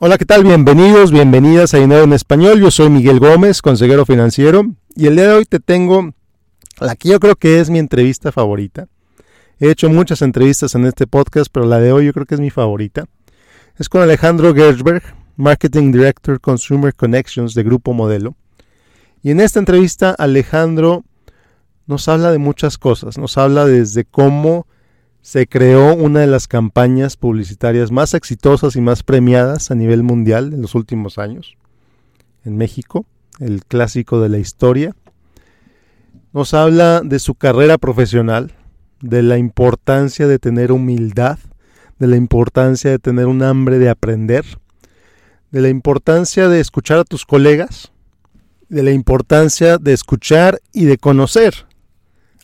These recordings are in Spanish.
Hola, ¿qué tal? Bienvenidos, bienvenidas a Dinero en Español. Yo soy Miguel Gómez, consejero financiero, y el día de hoy te tengo la que yo creo que es mi entrevista favorita. He hecho muchas entrevistas en este podcast, pero la de hoy yo creo que es mi favorita. Es con Alejandro Gersberg, Marketing Director Consumer Connections de Grupo Modelo. Y en esta entrevista Alejandro nos habla de muchas cosas. Nos habla desde cómo se creó una de las campañas publicitarias más exitosas y más premiadas a nivel mundial en los últimos años, en México, el clásico de la historia. Nos habla de su carrera profesional, de la importancia de tener humildad, de la importancia de tener un hambre de aprender, de la importancia de escuchar a tus colegas, de la importancia de escuchar y de conocer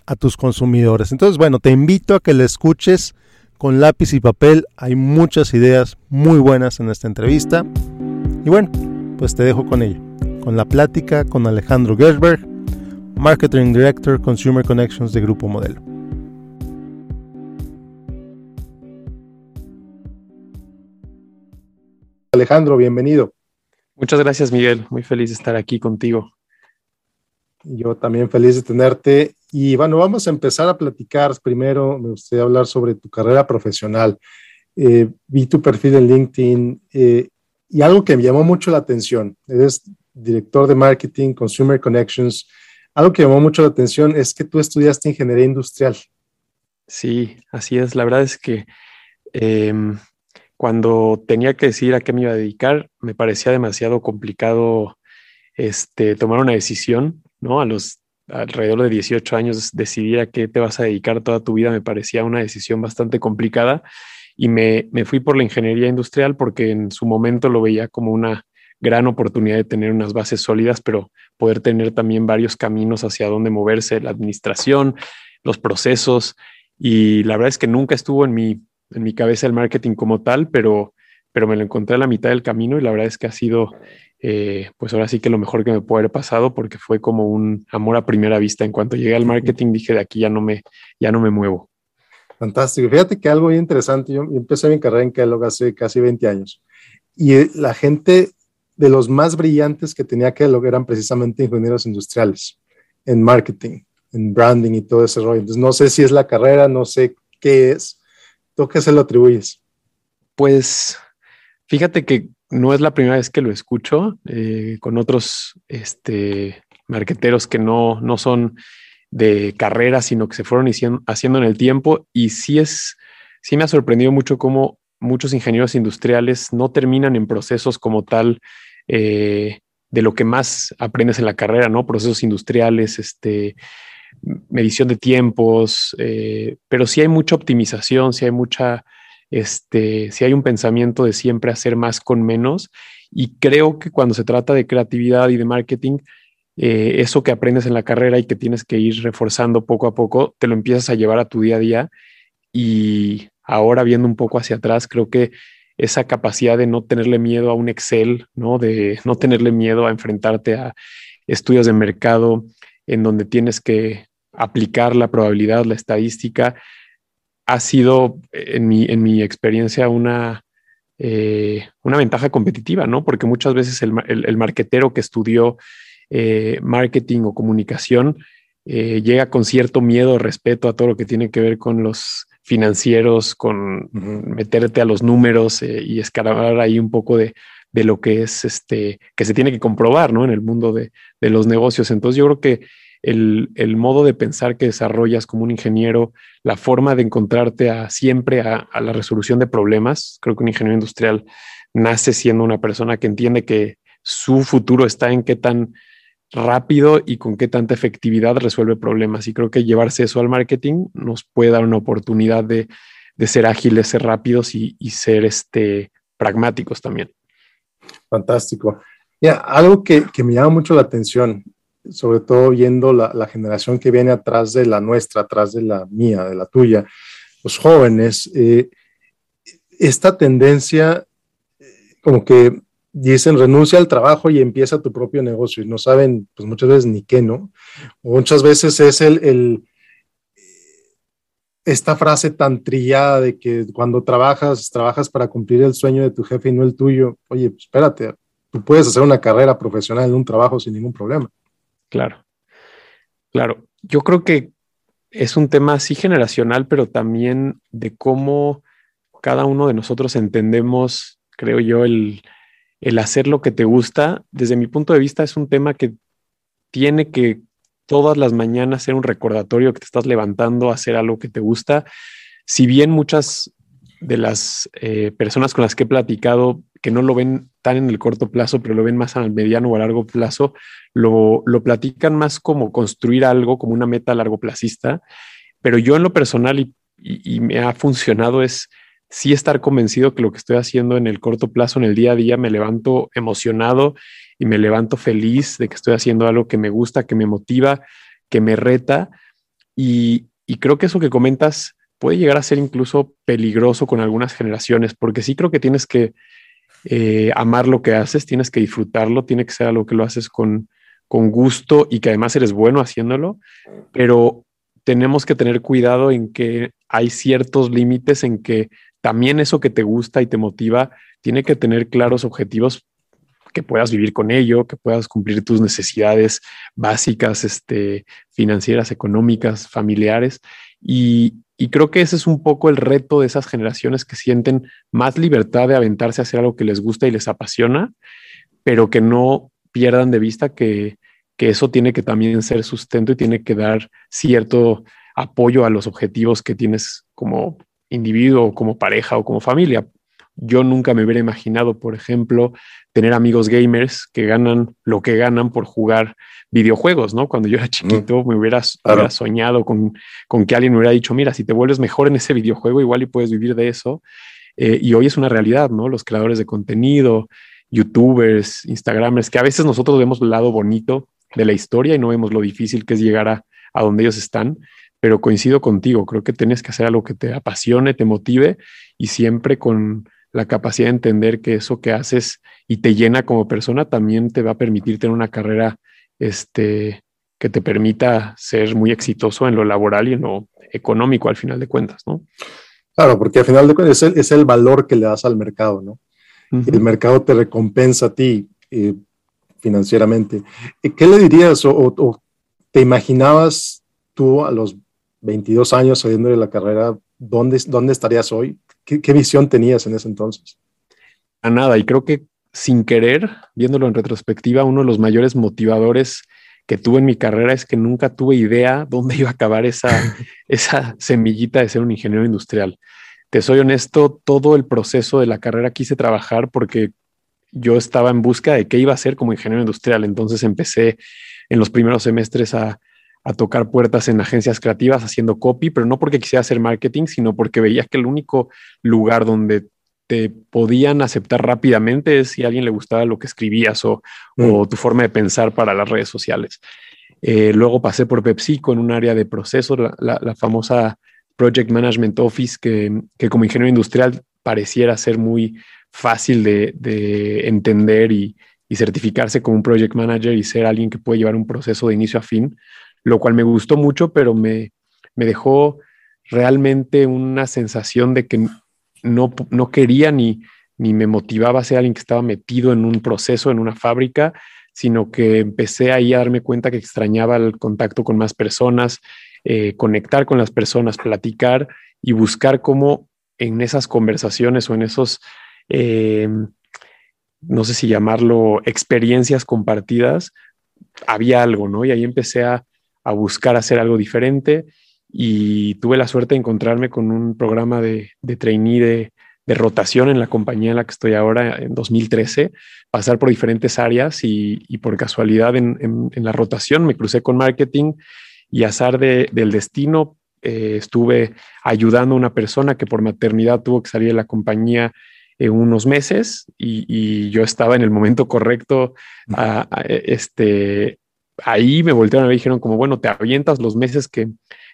a tus consumidores. Entonces, bueno, te invito a que la escuches con lápiz y papel. Hay muchas ideas muy buenas en esta entrevista. Y bueno, pues te dejo con ella, con la plática con Alejandro Gersberg, Marketing Director Consumer Connections de Grupo Modelo. Alejandro, bienvenido. Muchas gracias, Miguel. Muy feliz de estar aquí contigo. Yo también feliz de tenerte. Y bueno, vamos a empezar a platicar. Primero me gustaría hablar sobre tu carrera profesional. Eh, vi tu perfil en LinkedIn eh, y algo que me llamó mucho la atención. Eres director de marketing, Consumer Connections. Algo que llamó mucho la atención es que tú estudiaste ingeniería industrial. Sí, así es. La verdad es que em, cuando tenía que decidir a qué me iba a dedicar, me parecía demasiado complicado este, tomar una decisión ¿no? A los alrededor de 18 años decidir a qué te vas a dedicar toda tu vida me parecía una decisión bastante complicada y me, me fui por la ingeniería industrial porque en su momento lo veía como una gran oportunidad de tener unas bases sólidas, pero poder tener también varios caminos hacia dónde moverse, la administración, los procesos. Y la verdad es que nunca estuvo en mi, en mi cabeza el marketing como tal, pero, pero me lo encontré a la mitad del camino y la verdad es que ha sido eh, pues ahora sí que lo mejor que me puede haber pasado porque fue como un amor a primera vista. En cuanto llegué al marketing dije de aquí ya no me, ya no me muevo. Fantástico. Fíjate que algo muy interesante. Yo empecé mi carrera en Kellogg hace casi 20 años y eh, la gente de los más brillantes que tenía Kellogg eran precisamente ingenieros industriales en marketing, en branding y todo ese rollo. Entonces no sé si es la carrera, no sé qué es. ¿Tú qué se lo atribuyes? Pues fíjate que no es la primera vez que lo escucho eh, con otros este, marqueteros que no, no son de carrera, sino que se fueron haciendo en el tiempo. Y sí es, sí me ha sorprendido mucho cómo muchos ingenieros industriales no terminan en procesos como tal eh, de lo que más aprendes en la carrera, ¿no? Procesos industriales, este, medición de tiempos, eh, pero sí hay mucha optimización, sí hay mucha este, si hay un pensamiento de siempre hacer más con menos. Y creo que cuando se trata de creatividad y de marketing, eh, eso que aprendes en la carrera y que tienes que ir reforzando poco a poco, te lo empiezas a llevar a tu día a día. Y ahora viendo un poco hacia atrás, creo que esa capacidad de no tenerle miedo a un Excel, ¿no? De no tenerle miedo a enfrentarte a estudios de mercado en donde tienes que aplicar la probabilidad, la estadística, ha sido, en mi, en mi experiencia, una, eh, una ventaja competitiva, ¿no? Porque muchas veces el, el, marquetero que estudió eh, marketing o comunicación eh, llega con cierto miedo, respeto a todo lo que tiene que ver con los financieros, con meterte a los números y escarabar ahí un poco de, de, lo que es este, que se tiene que comprobar, ¿no? En el mundo de, de los negocios. Entonces yo creo que el, modo de pensar que desarrollas como un ingeniero, la forma de encontrarte a, siempre a, la resolución de problemas. Creo que un ingeniero industrial nace siendo una persona que entiende que su futuro está en qué tan rápido y con qué tanta efectividad resuelve problemas. Y creo que llevarse eso al marketing nos puede dar una oportunidad de, ser ágiles, ser rápidos y, ser este, pragmáticos también. Fantástico. Ya, algo que, que, me llama mucho la atención sobre todo viendo la, generación que viene atrás de la nuestra, atrás de la mía, de la tuya, los jóvenes, eh, esta tendencia, eh, como que dicen renuncia al trabajo y empieza tu propio negocio y no saben, pues muchas veces ni qué, ¿no? muchas veces es el, esta frase tan trillada de que cuando trabajas, trabajas para cumplir el sueño de tu jefe y no el tuyo. Oye, pues espérate, tú puedes hacer una carrera profesional en un trabajo sin ningún problema. Claro, claro. Yo creo que es un tema así generacional, pero también de cómo cada uno de nosotros entendemos, creo yo, el, el hacer lo que te gusta. Desde mi punto de vista es un tema que tiene que todas las mañanas ser un recordatorio que te estás levantando a hacer algo que te gusta. Si bien muchas de las eh, personas con las que he platicado que no lo ven tan en el corto plazo, pero lo ven más al mediano o a largo plazo, lo, lo platican más como construir algo, como una meta largo plazista. Pero yo en lo personal y, y, y me ha funcionado es sí estar convencido que lo que estoy haciendo en el corto plazo, en el día a día, me levanto emocionado y me levanto feliz de que estoy haciendo algo que me gusta, que me motiva, que me reta. Y, creo que eso que comentas puede llegar a ser incluso peligroso con algunas generaciones, porque sí creo que tienes que eh, amar lo que haces, tienes que disfrutarlo, tiene que ser algo que lo haces con, con gusto y que además eres bueno haciéndolo, pero tenemos que tener cuidado en que hay ciertos límites en que también eso que te gusta y te motiva tiene que tener claros objetivos que puedas vivir con ello, que puedas cumplir tus necesidades básicas, este, financieras, económicas, familiares. Y, creo que ese es un poco el reto de esas generaciones que sienten más libertad de aventarse a hacer algo que les gusta y les apasiona, pero que no pierdan de vista que, que eso tiene que también ser sustento y tiene que dar cierto apoyo a los objetivos que tienes como individuo, como pareja o como familia. Yo nunca me hubiera imaginado, por ejemplo, tener amigos gamers que ganan lo que ganan por jugar videojuegos, ¿no? Cuando yo era chiquito me hubiera, soñado con, con, que alguien me hubiera dicho, mira, si te vuelves mejor en ese videojuego, igual y puedes vivir de eso. Eh, y hoy es una realidad, ¿no? Los creadores de contenido, youtubers, instagramers, que a veces nosotros vemos el lado bonito de la historia y no vemos lo difícil que es llegar a, a donde ellos están pero coincido contigo, creo que tienes que hacer algo que te apasione, te motive y siempre con la capacidad de entender que eso que haces y te llena como persona también te va a permitir tener una carrera este, que te permita ser muy exitoso en lo laboral y en lo económico al final de cuentas, ¿no? Claro, porque al final de cuentas es el, valor que le das al mercado, ¿no? El mercado te recompensa a ti eh, financieramente. ¿Qué le dirías o, o, te imaginabas tú a los 22 años saliendo de la carrera, ¿dónde, dónde estarías hoy? ¿Qué, visión tenías en ese entonces? A nada, y creo que sin querer, viéndolo en retrospectiva, uno de los mayores motivadores que tuve en mi carrera es que nunca tuve idea dónde iba a acabar esa, esa semillita de ser un ingeniero industrial. Te soy honesto, todo el proceso de la carrera quise trabajar porque yo estaba en busca de qué iba a ser como ingeniero industrial. Entonces empecé en los primeros semestres a a tocar puertas en agencias creativas haciendo copy, pero no porque quisiera hacer marketing, sino porque veía que el único lugar donde te podían aceptar rápidamente es si a alguien le gustaba lo que escribías o, mm. tu forma de pensar para las redes sociales. Eh, luego pasé por PepsiCo en un área de procesos, la, famosa Project Management Office, que, como ingeniero industrial pareciera ser muy fácil de, entender y, y certificarse como un project manager y ser alguien que puede llevar un proceso de inicio a fin lo cual me gustó mucho, pero me, dejó realmente una sensación de que no, no quería ni, ni me motivaba a ser alguien que estaba metido en un proceso, en una fábrica, sino que empecé ahí a darme cuenta que extrañaba el contacto con más personas, eh, conectar con las personas, platicar y buscar cómo en esas conversaciones o en esos, eh, no sé si llamarlo, experiencias compartidas, había algo, ¿no? Y ahí empecé a, a buscar hacer algo diferente. Y tuve la suerte de encontrarme con un programa de, de trainee de, rotación en la compañía en la que estoy ahora en 2013, pasar por diferentes áreas y, por casualidad en, la rotación me crucé con marketing y azar del destino eh, estuve ayudando a una persona que por maternidad tuvo que salir de la compañía en unos meses y, yo estaba en el momento correcto a, este, ahí me voltearon y dijeron como, bueno, te avientas los meses que,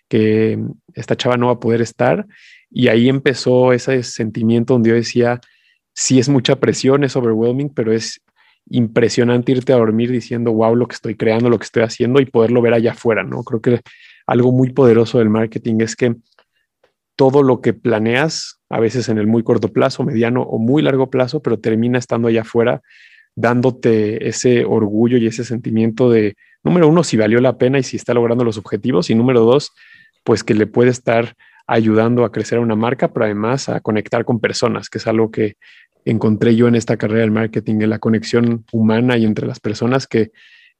que esta chava no va a poder estar. Y ahí empezó ese sentimiento donde yo decía, sí es mucha presión, es overwhelming, pero es impresionante irte a dormir diciendo, wow, lo que estoy creando, lo que estoy haciendo y poderlo ver allá afuera, ¿no? Creo que algo muy poderoso del marketing es que todo lo que planeas, a veces en el muy corto plazo, mediano o muy largo plazo, pero termina estando allá afuera, dándote ese orgullo y ese sentimiento de, número uno, si valió la pena y si está logrando los objetivos, y número dos, pues que le puede estar ayudando a crecer una marca, pero además a conectar con personas, que es algo que encontré yo en esta carrera del marketing, en la conexión humana y entre las personas que,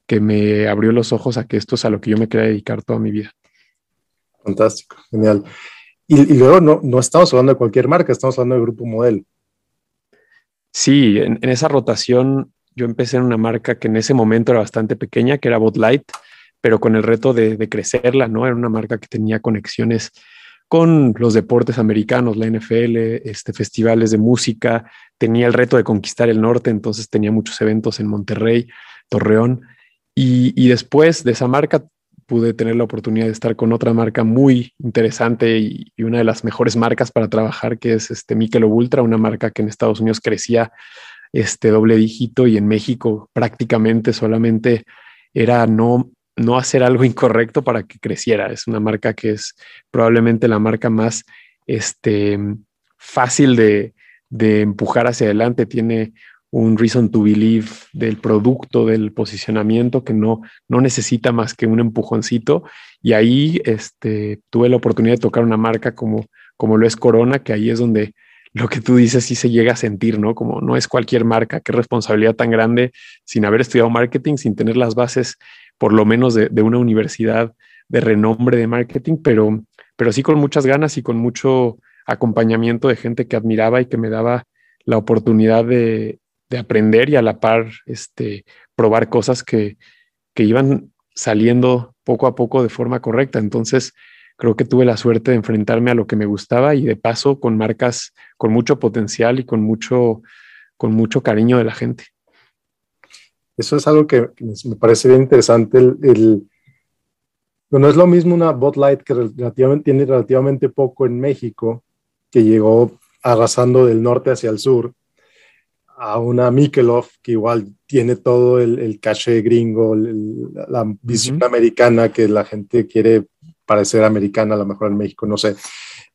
que me abrió los ojos a que esto es a lo que yo me quería dedicar toda mi vida. Fantástico, genial. Y, luego no, no, estamos hablando de cualquier marca, estamos hablando de Grupo Modelo. Sí, en, esa rotación yo empecé en una marca que en ese momento era bastante pequeña, que era Bot Light, pero con el reto de, de crecerla, ¿no? Era una marca que tenía conexiones con los deportes americanos, la NFL, este, festivales de música, tenía el reto de conquistar el norte, entonces tenía muchos eventos en Monterrey, Torreón, y, y después de esa marca pude tener la oportunidad de estar con otra marca muy interesante y, una de las mejores marcas para trabajar, que es este Michelob Ultra, una marca que en Estados Unidos crecía este doble dígito y en México prácticamente solamente era no, no hacer algo incorrecto para que creciera. Es una marca que es probablemente la marca más este, fácil de, de empujar hacia adelante. Tiene un reason to believe del producto, del posicionamiento que no, no necesita más que un empujoncito. Y ahí este, tuve la oportunidad de tocar una marca como, como lo es Corona, que ahí es donde lo que tú dices sí se llega a sentir, ¿no? Como no es cualquier marca, qué responsabilidad tan grande sin haber estudiado marketing, sin tener las bases por lo menos de, una universidad de renombre de marketing, pero, pero sí con muchas ganas y con mucho acompañamiento de gente que admiraba y que me daba la oportunidad de, de aprender y a la par este, probar cosas que, que iban saliendo poco a poco de forma correcta. Entonces, creo que tuve la suerte de enfrentarme a lo que me gustaba y de paso con marcas con mucho potencial y con mucho, con mucho cariño de la gente. Eso es algo que me parece bien interesante. El, no es lo mismo una Bot Light que relativamente, tiene relativamente poco en México, que llegó arrasando del norte hacia el sur, a una Mikelov que igual tiene todo el, el caché gringo, la visión americana que la gente quiere parecer americana, a lo mejor en México, no sé.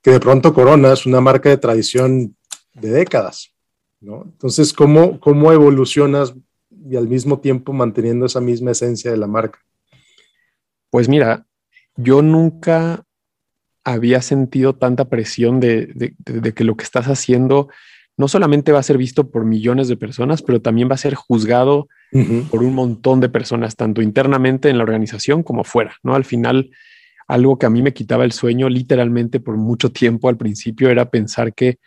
Que de pronto Corona es una marca de tradición de décadas, ¿no? Entonces, ¿cómo, cómo evolucionas y al mismo tiempo manteniendo esa misma esencia de la marca? Pues mira, yo nunca había sentido tanta presión de, de, de que lo que estás haciendo no solamente va a ser visto por millones de personas, pero también va a ser juzgado por un montón de personas, tanto internamente en la organización como fuera, ¿no? Al final, algo que a mí me quitaba el sueño literalmente por mucho tiempo al principio era pensar que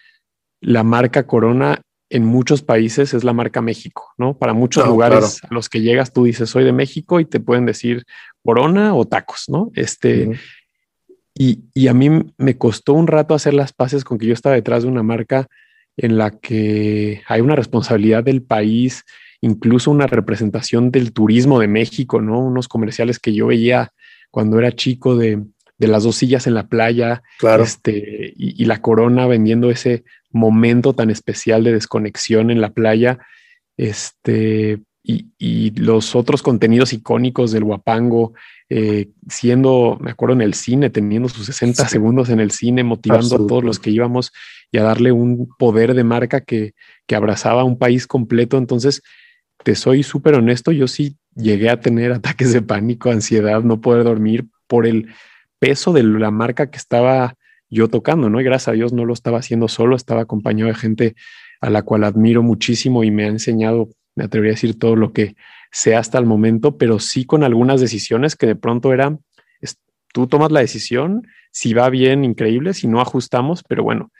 la marca Corona en muchos países es la marca México, ¿no? Para muchos lugares a los que llegas tú dices soy de México y te pueden decir Corona o tacos, ¿no? Este, y, y, a mí me costó un rato hacer las paces con que yo estaba detrás de una marca en la que hay una responsabilidad del país, incluso una representación del turismo de México, ¿no? Unos comerciales que yo veía cuando era chico de, las dos sillas en la playa, claro. este, y, la corona vendiendo ese momento tan especial de desconexión en la playa, este, y, y los otros contenidos icónicos del Guapango, eh, siendo, me acuerdo en el cine, teniendo sus 60 segundos en el cine, motivando a todos los que íbamos y a darle un poder de marca que, que abrazaba a un país completo. Entonces, te soy súper honesto, yo sí llegué a tener ataques de pánico, ansiedad, no poder dormir por el peso de la marca que estaba yo tocando, ¿no? Y gracias a Dios no lo estaba haciendo solo, estaba acompañado de gente a la cual admiro muchísimo y me ha enseñado, me atrevería a decir todo lo que sea hasta el momento, pero sí con algunas decisiones que de pronto eran, tú tomas la decisión, si va bien, increíble, si no ajustamos, pero bueno,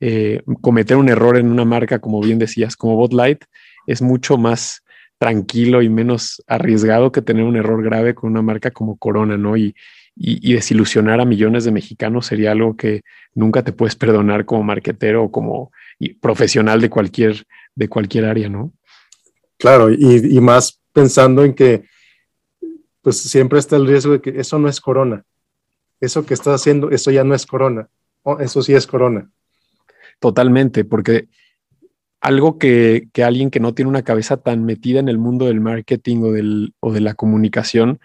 eh, cometer un error en una marca, como bien decías, como Bot Light, es mucho más tranquilo y menos arriesgado que tener un error grave con una marca como Corona, ¿no? Y, y, desilusionar a millones de mexicanos sería algo que nunca te puedes perdonar como marquetero o como profesional de cualquier, de cualquier área, ¿no? Claro, y, y más pensando en que pues siempre está el riesgo de que eso no es corona. Eso que estás haciendo, eso ya no es corona. Oh, eso sí es corona. Totalmente, porque algo que, que, alguien que no tiene una cabeza tan metida en el mundo del marketing o, del, o de la comunicación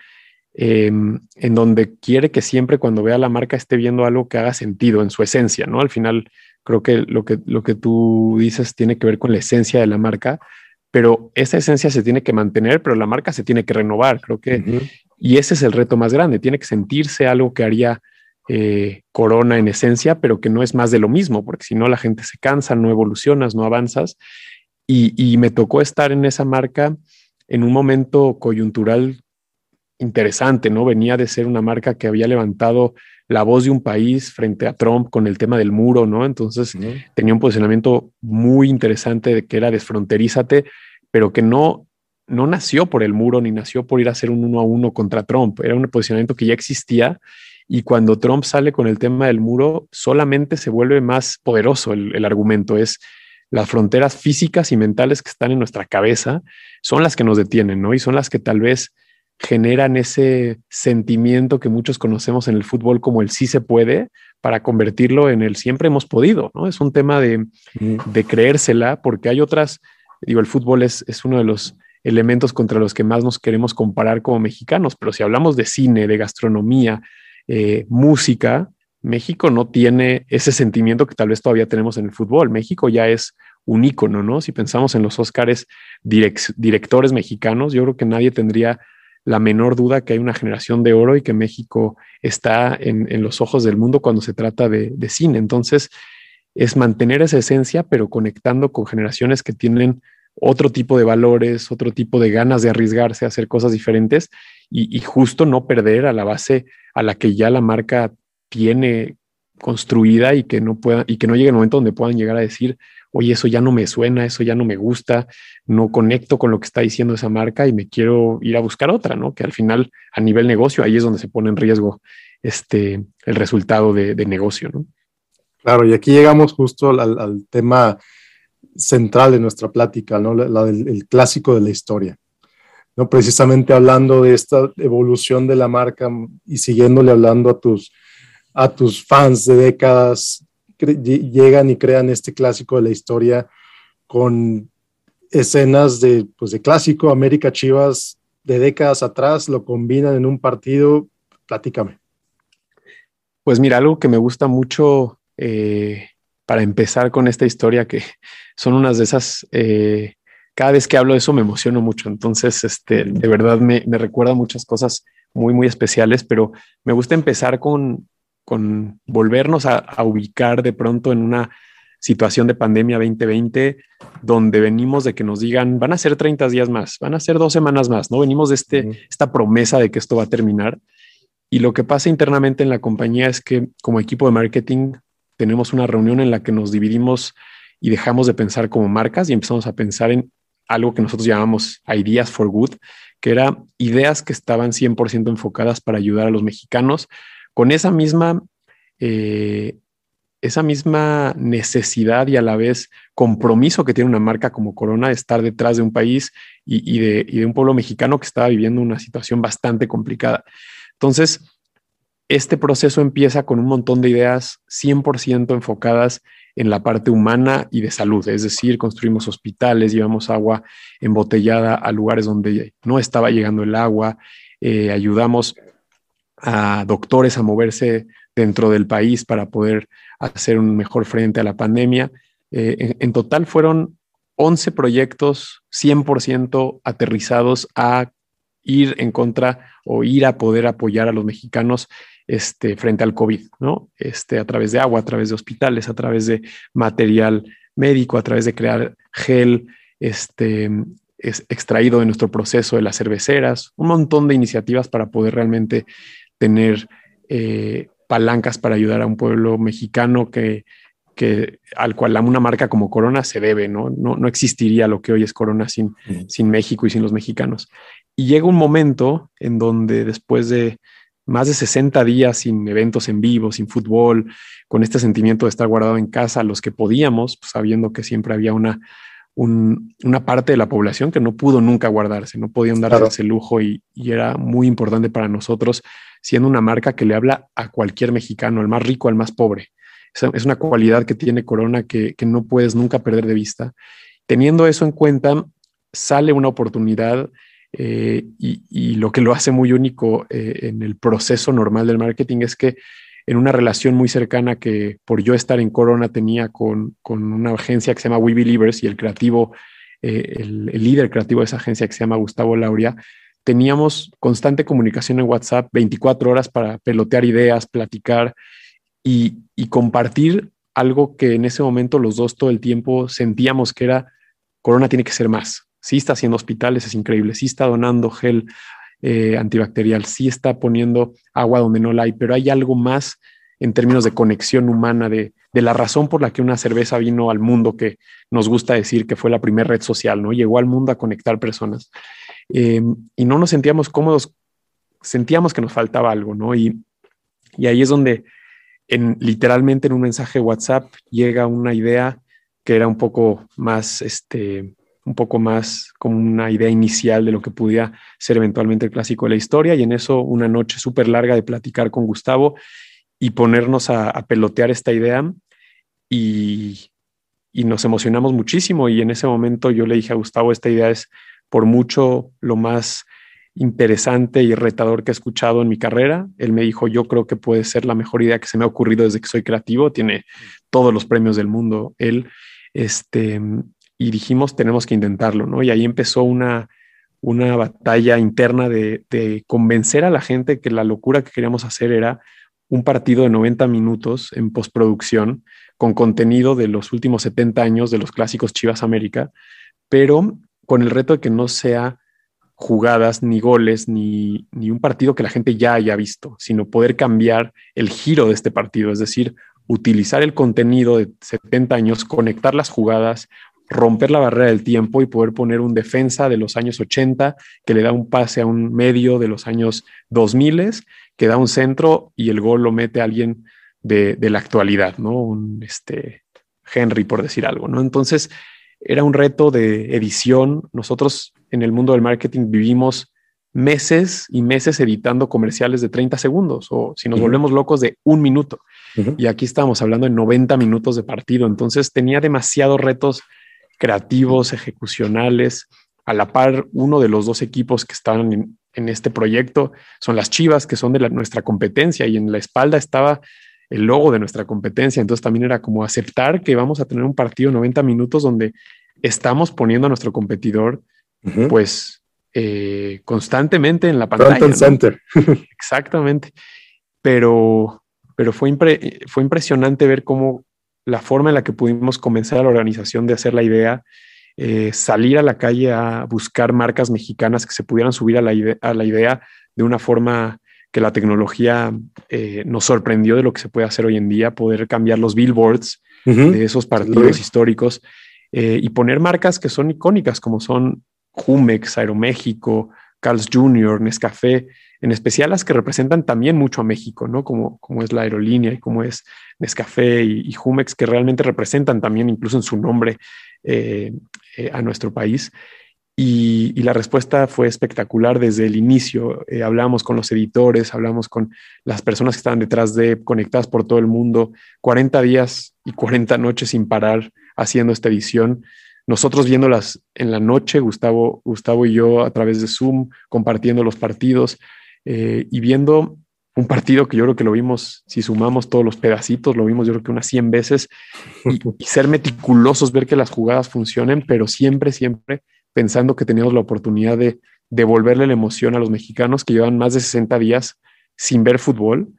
em, en donde quiere que siempre cuando vea la marca esté viendo algo que haga sentido en su esencia, ¿no? Al final creo que lo que, lo que tú dices tiene que ver con la esencia de la marca, pero esa esencia se tiene que mantener, pero la marca se tiene que renovar, creo que, y ese es el reto más grande, tiene que sentirse algo que haría eh, Corona en esencia, pero que no es más de lo mismo, porque si no la gente se cansa, no evolucionas, no avanzas, y, y me tocó estar en esa marca en un momento coyuntural interesante, ¿no? Venía de ser una marca que había levantado la voz de un país frente a Trump con el tema del muro, ¿no? Entonces tenía un posicionamiento muy interesante de que era desfronterízate, pero que no, no nació por el muro ni nació por ir a hacer un uno a uno contra Trump. Era un posicionamiento que ya existía y cuando Trump sale con el tema del muro, solamente se vuelve más poderoso el, el argumento. Es las fronteras físicas y mentales que están en nuestra cabeza son las que nos detienen, ¿no? Y son las que tal vez generan ese sentimiento que muchos conocemos en el fútbol como el sí se puede para convertirlo en el siempre hemos podido, ¿no? Es un tema de, de creérsela porque hay otras, digo, el fútbol es, es uno de los elementos contra los que más nos queremos comparar como mexicanos, pero si hablamos de cine, de gastronomía, eh, música, México no tiene ese sentimiento que tal vez todavía tenemos en el fútbol. México ya es un ícono, ¿no? Si pensamos en los Óscares directores mexicanos, yo creo que nadie tendría la menor duda que hay una generación de oro y que México está en, los ojos del mundo cuando se trata de, cine. Entonces, es mantener esa esencia, pero conectando con generaciones que tienen otro tipo de valores, otro tipo de ganas de arriesgarse a hacer cosas diferentes y, justo no perder a la base a la que ya la marca tiene construida y que no pueda y que no llegue el momento donde puedan llegar a decir, oye, eso ya no me suena, eso ya no me gusta, no conecto con lo que está diciendo esa marca y me quiero ir a buscar otra, ¿no? Que al final, a nivel negocio, ahí es donde se pone en riesgo este, el resultado de, negocio, ¿no? Claro, y aquí llegamos justo al, tema central de nuestra plática, ¿no? La, del el clásico de la historia. ¿no? Precisamente hablando de esta evolución de la marca y siguiéndole hablando a tus, a tus fans de décadas llegan y crean este clásico de la historia con escenas de, pues de clásico, América Chivas de décadas atrás, lo combinan en un partido. Platícame. Pues mira, algo que me gusta mucho eh, para empezar con esta historia, que son unas de esas, eh, cada vez que hablo de eso me emociono mucho, entonces este, de verdad me, me recuerda muchas cosas muy, muy especiales, pero me gusta empezar con, con volvernos a, ubicar de pronto en una situación de pandemia 2020, donde venimos de que nos digan, van a ser 30 días más, van a ser dos semanas más, ¿no? Venimos de este, esta promesa de que esto va a terminar. Y lo que pasa internamente en la compañía es que como equipo de marketing tenemos una reunión en la que nos dividimos y dejamos de pensar como marcas y empezamos a pensar en algo que nosotros llamamos Ideas for Good, que era ideas que estaban 100% enfocadas para ayudar a los mexicanos con esa misma, eh, esa misma necesidad y a la vez compromiso que tiene una marca como Corona estar detrás de un país y, de, y de un pueblo mexicano que estaba viviendo una situación bastante complicada. Entonces, este proceso empieza con un montón de ideas 100% enfocadas en la parte humana y de salud, es decir, construimos hospitales, llevamos agua embotellada a lugares donde no estaba llegando el agua, eh, ayudamos a doctores a moverse dentro del país para poder hacer un mejor frente a la pandemia. Eh, en, total fueron 11 proyectos 100% aterrizados a ir en contra o ir a poder apoyar a los mexicanos este, frente al COVID, ¿no? Este, a través de agua, a través de hospitales, a través de material médico, a través de crear gel, este, es extraído de nuestro proceso de las cerveceras, un montón de iniciativas para poder realmente tener eh, palancas para ayudar a un pueblo mexicano que, que, al cual una marca como Corona se debe, ¿no? No, no existiría lo que hoy es Corona sin, sin México y sin los mexicanos. Y llega un momento en donde después de más de 60 días sin eventos en vivo, sin fútbol, con este sentimiento de estar guardado en casa, los que podíamos, pues, sabiendo que siempre había una, una parte de la población que no pudo nunca guardarse, no podían darse ese lujo y, y, era muy importante para nosotros siendo una marca que le habla a cualquier mexicano, al más rico, al más pobre. Es una cualidad que tiene Corona que, no puedes nunca perder de vista. Teniendo eso en cuenta, sale una oportunidad Eh, y, lo que lo hace muy único eh, en el proceso normal del marketing es que en una relación muy cercana que por yo estar en Corona tenía con, una agencia que se llama We Believers y el creativo, eh, el, líder creativo de esa agencia que se llama Gustavo Lauria, teníamos constante comunicación en WhatsApp 24 horas para pelotear ideas, platicar y compartir algo que en ese momento los dos todo el tiempo sentíamos que era Corona tiene que ser más. Sí está haciendo hospitales, es increíble. Sí está donando gel eh, antibacterial. Sí está poniendo agua donde no la hay, pero hay algo más en términos de conexión humana, de, la razón por la que una cerveza vino al mundo, que nos gusta decir que fue la primera red social, ¿no? Llegó al mundo a conectar personas. Em, y no nos sentíamos cómodos, sentíamos que nos faltaba algo, ¿no? Y, y ahí es donde en, literalmente en un mensaje WhatsApp llega una idea que era un poco más, este, un poco más como una idea inicial de lo que pudiera ser eventualmente el clásico de la historia y en eso una noche súper larga de platicar con Gustavo y ponernos a, pelotear esta idea y, y, nos emocionamos muchísimo y en ese momento yo le dije a Gustavo, esta idea es por mucho lo más interesante y retador que he escuchado en mi carrera. Él me dijo, yo creo que puede ser la mejor idea que se me ha ocurrido desde que soy creativo, tiene todos los premios del mundo. Él este, y dijimos, tenemos que intentarlo, ¿no? Y ahí empezó una, una batalla interna de, convencer a la gente que la locura que queríamos hacer era un partido de 90 minutos en postproducción con contenido de los últimos 70 años de los clásicos Chivas América, pero con el reto de que no sea jugadas, ni goles, ni, ni un partido que la gente ya haya visto, sino poder cambiar el giro de este partido, es decir, utilizar el contenido de 70 años, conectar las jugadas, romper la barrera del tiempo y poder poner un defensa de los años 80 que le da un pase a un medio de los años 2000 que da un centro y el gol lo mete a alguien de, la actualidad, ¿no? Un este, Henry, por decir algo, ¿no? Entonces, era un reto de edición. Nosotros en el mundo del marketing vivimos meses y meses editando comerciales de 30 segundos o si nos volvemos locos de un minuto. Y aquí estamos hablando de 90 minutos de partido. Entonces tenía demasiados retos creativos, ejecucionales. A la par, uno de los dos equipos que estaban en, este proyecto son las Chivas, que son de nuestra competencia y en la espalda estaba el logo de nuestra competencia. Entonces también era como aceptar que vamos a tener un partido de 90 minutos donde estamos poniendo a nuestro competidor, pues eh, constantemente en la pantalla. center. Exactamente. Pero pero fue, fue impresionante ver cómo la forma en la que pudimos convencer a la organización de hacer la idea, eh, salir a la calle a buscar marcas mexicanas que se pudieran subir a la, idea, de una forma que la tecnología eh, nos sorprendió de lo que se puede hacer hoy en día, poder cambiar los billboards de esos partidos históricos eh, y poner marcas que son icónicas como son Jumex, Aeroméxico, Carl's Jr., Nescafé, en especial las que representan también mucho a México, ¿no? Como, como es la aerolínea y como es Nescafé y, Jumex, que realmente representan también incluso en su nombre eh, eh, a nuestro país. Y, la respuesta fue espectacular desde el inicio. Eh, hablamos con los editores, hablamos con las personas que estaban detrás de, conectadas por todo el mundo, 40 días y 40 noches sin parar haciendo esta edición nosotros viéndolas en la noche, Gustavo, Gustavo y yo a través de Zoom, compartiendo los partidos, eh, y viendo un partido que yo creo que lo vimos, si sumamos todos los pedacitos, lo vimos yo creo que unas 100 veces y, ser meticulosos, ver que las jugadas funcionen, pero siempre, siempre pensando que teníamos la oportunidad de devolverle la emoción a los mexicanos que llevan más de 60 días sin ver fútbol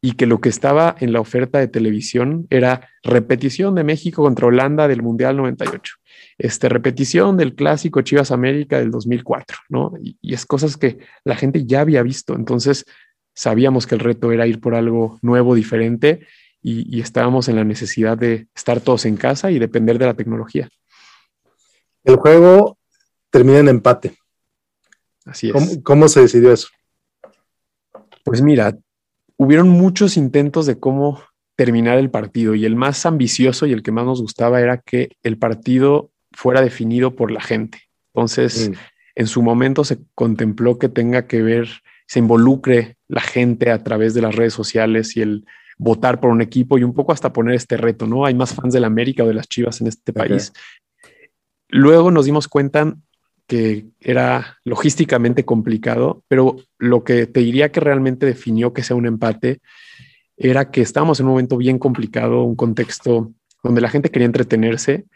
y que lo que estaba en la oferta de televisión era repetición de México contra Holanda del Mundial 98 este, repetición del clásico Chivas América del 2004, ¿no? Y, es cosas que la gente ya había visto, entonces sabíamos que el reto era ir por algo nuevo, diferente, y, estábamos en la necesidad de estar todos en casa y depender de la tecnología. El juego termina en empate. Así es. ¿Cómo, cómo se decidió eso? Pues mira, hubieron muchos intentos de cómo terminar el partido y el más ambicioso y el que más nos gustaba era que el partido fuera definido por la gente. Entonces, mm. en su momento se contempló que tenga que ver, se involucre la gente a través de las redes sociales y el votar por un equipo y un poco hasta poner este reto, ¿no? Hay más fans de la América o de las Chivas en este país. Luego nos dimos cuenta que era logísticamente complicado, pero lo que te diría que realmente definió que sea un empate era que estábamos en un momento bien complicado, un contexto donde la gente quería entretenerse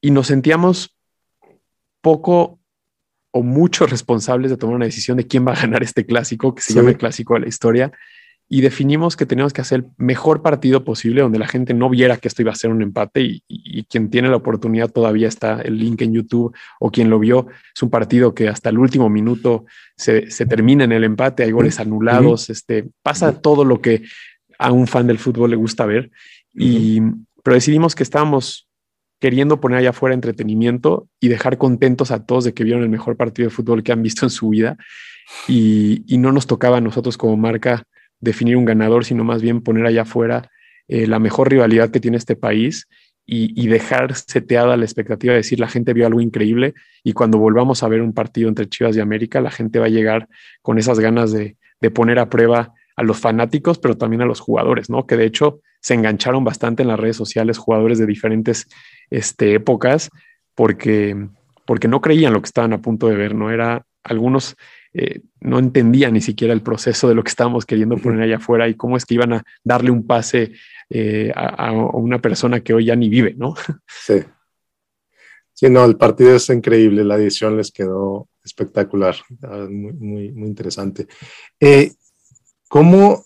y nos sentíamos poco o mucho responsables de tomar una decisión de quién va a ganar este clásico, que se llama el clásico de la historia, y definimos que teníamos que hacer el mejor partido posible donde la gente no viera que esto iba a ser un empate y, quien tiene la oportunidad todavía está el link en YouTube o quien lo vio, es un partido que hasta el último minuto se, termina en el empate, hay goles anulados, este, pasa todo lo que a un fan del fútbol le gusta ver, y, pero decidimos que estábamos queriendo poner allá afuera entretenimiento y dejar contentos a todos de que vieron el mejor partido de fútbol que han visto en su vida y, y no nos tocaba a nosotros como marca definir un ganador, sino más bien poner allá afuera eh, la mejor rivalidad que tiene este país y, dejar seteada la expectativa de decir la gente vio algo increíble y cuando volvamos a ver un partido entre Chivas y América, la gente va a llegar con esas ganas de, poner a prueba a los fanáticos, pero también a los jugadores, ¿no? Que de hecho se engancharon bastante en las redes sociales jugadores de diferentes este, épocas porque, porque no creían lo que estaban a punto de ver, ¿no? Era algunos eh, no entendía ni siquiera el proceso de lo que estábamos queriendo poner allá afuera y cómo es que iban a darle un pase eh, a, una persona que hoy ya ni vive, ¿no? Sí. Sí, no, el partido es increíble, la edición les quedó espectacular, muy, muy, muy interesante. Eh, ¿Cómo,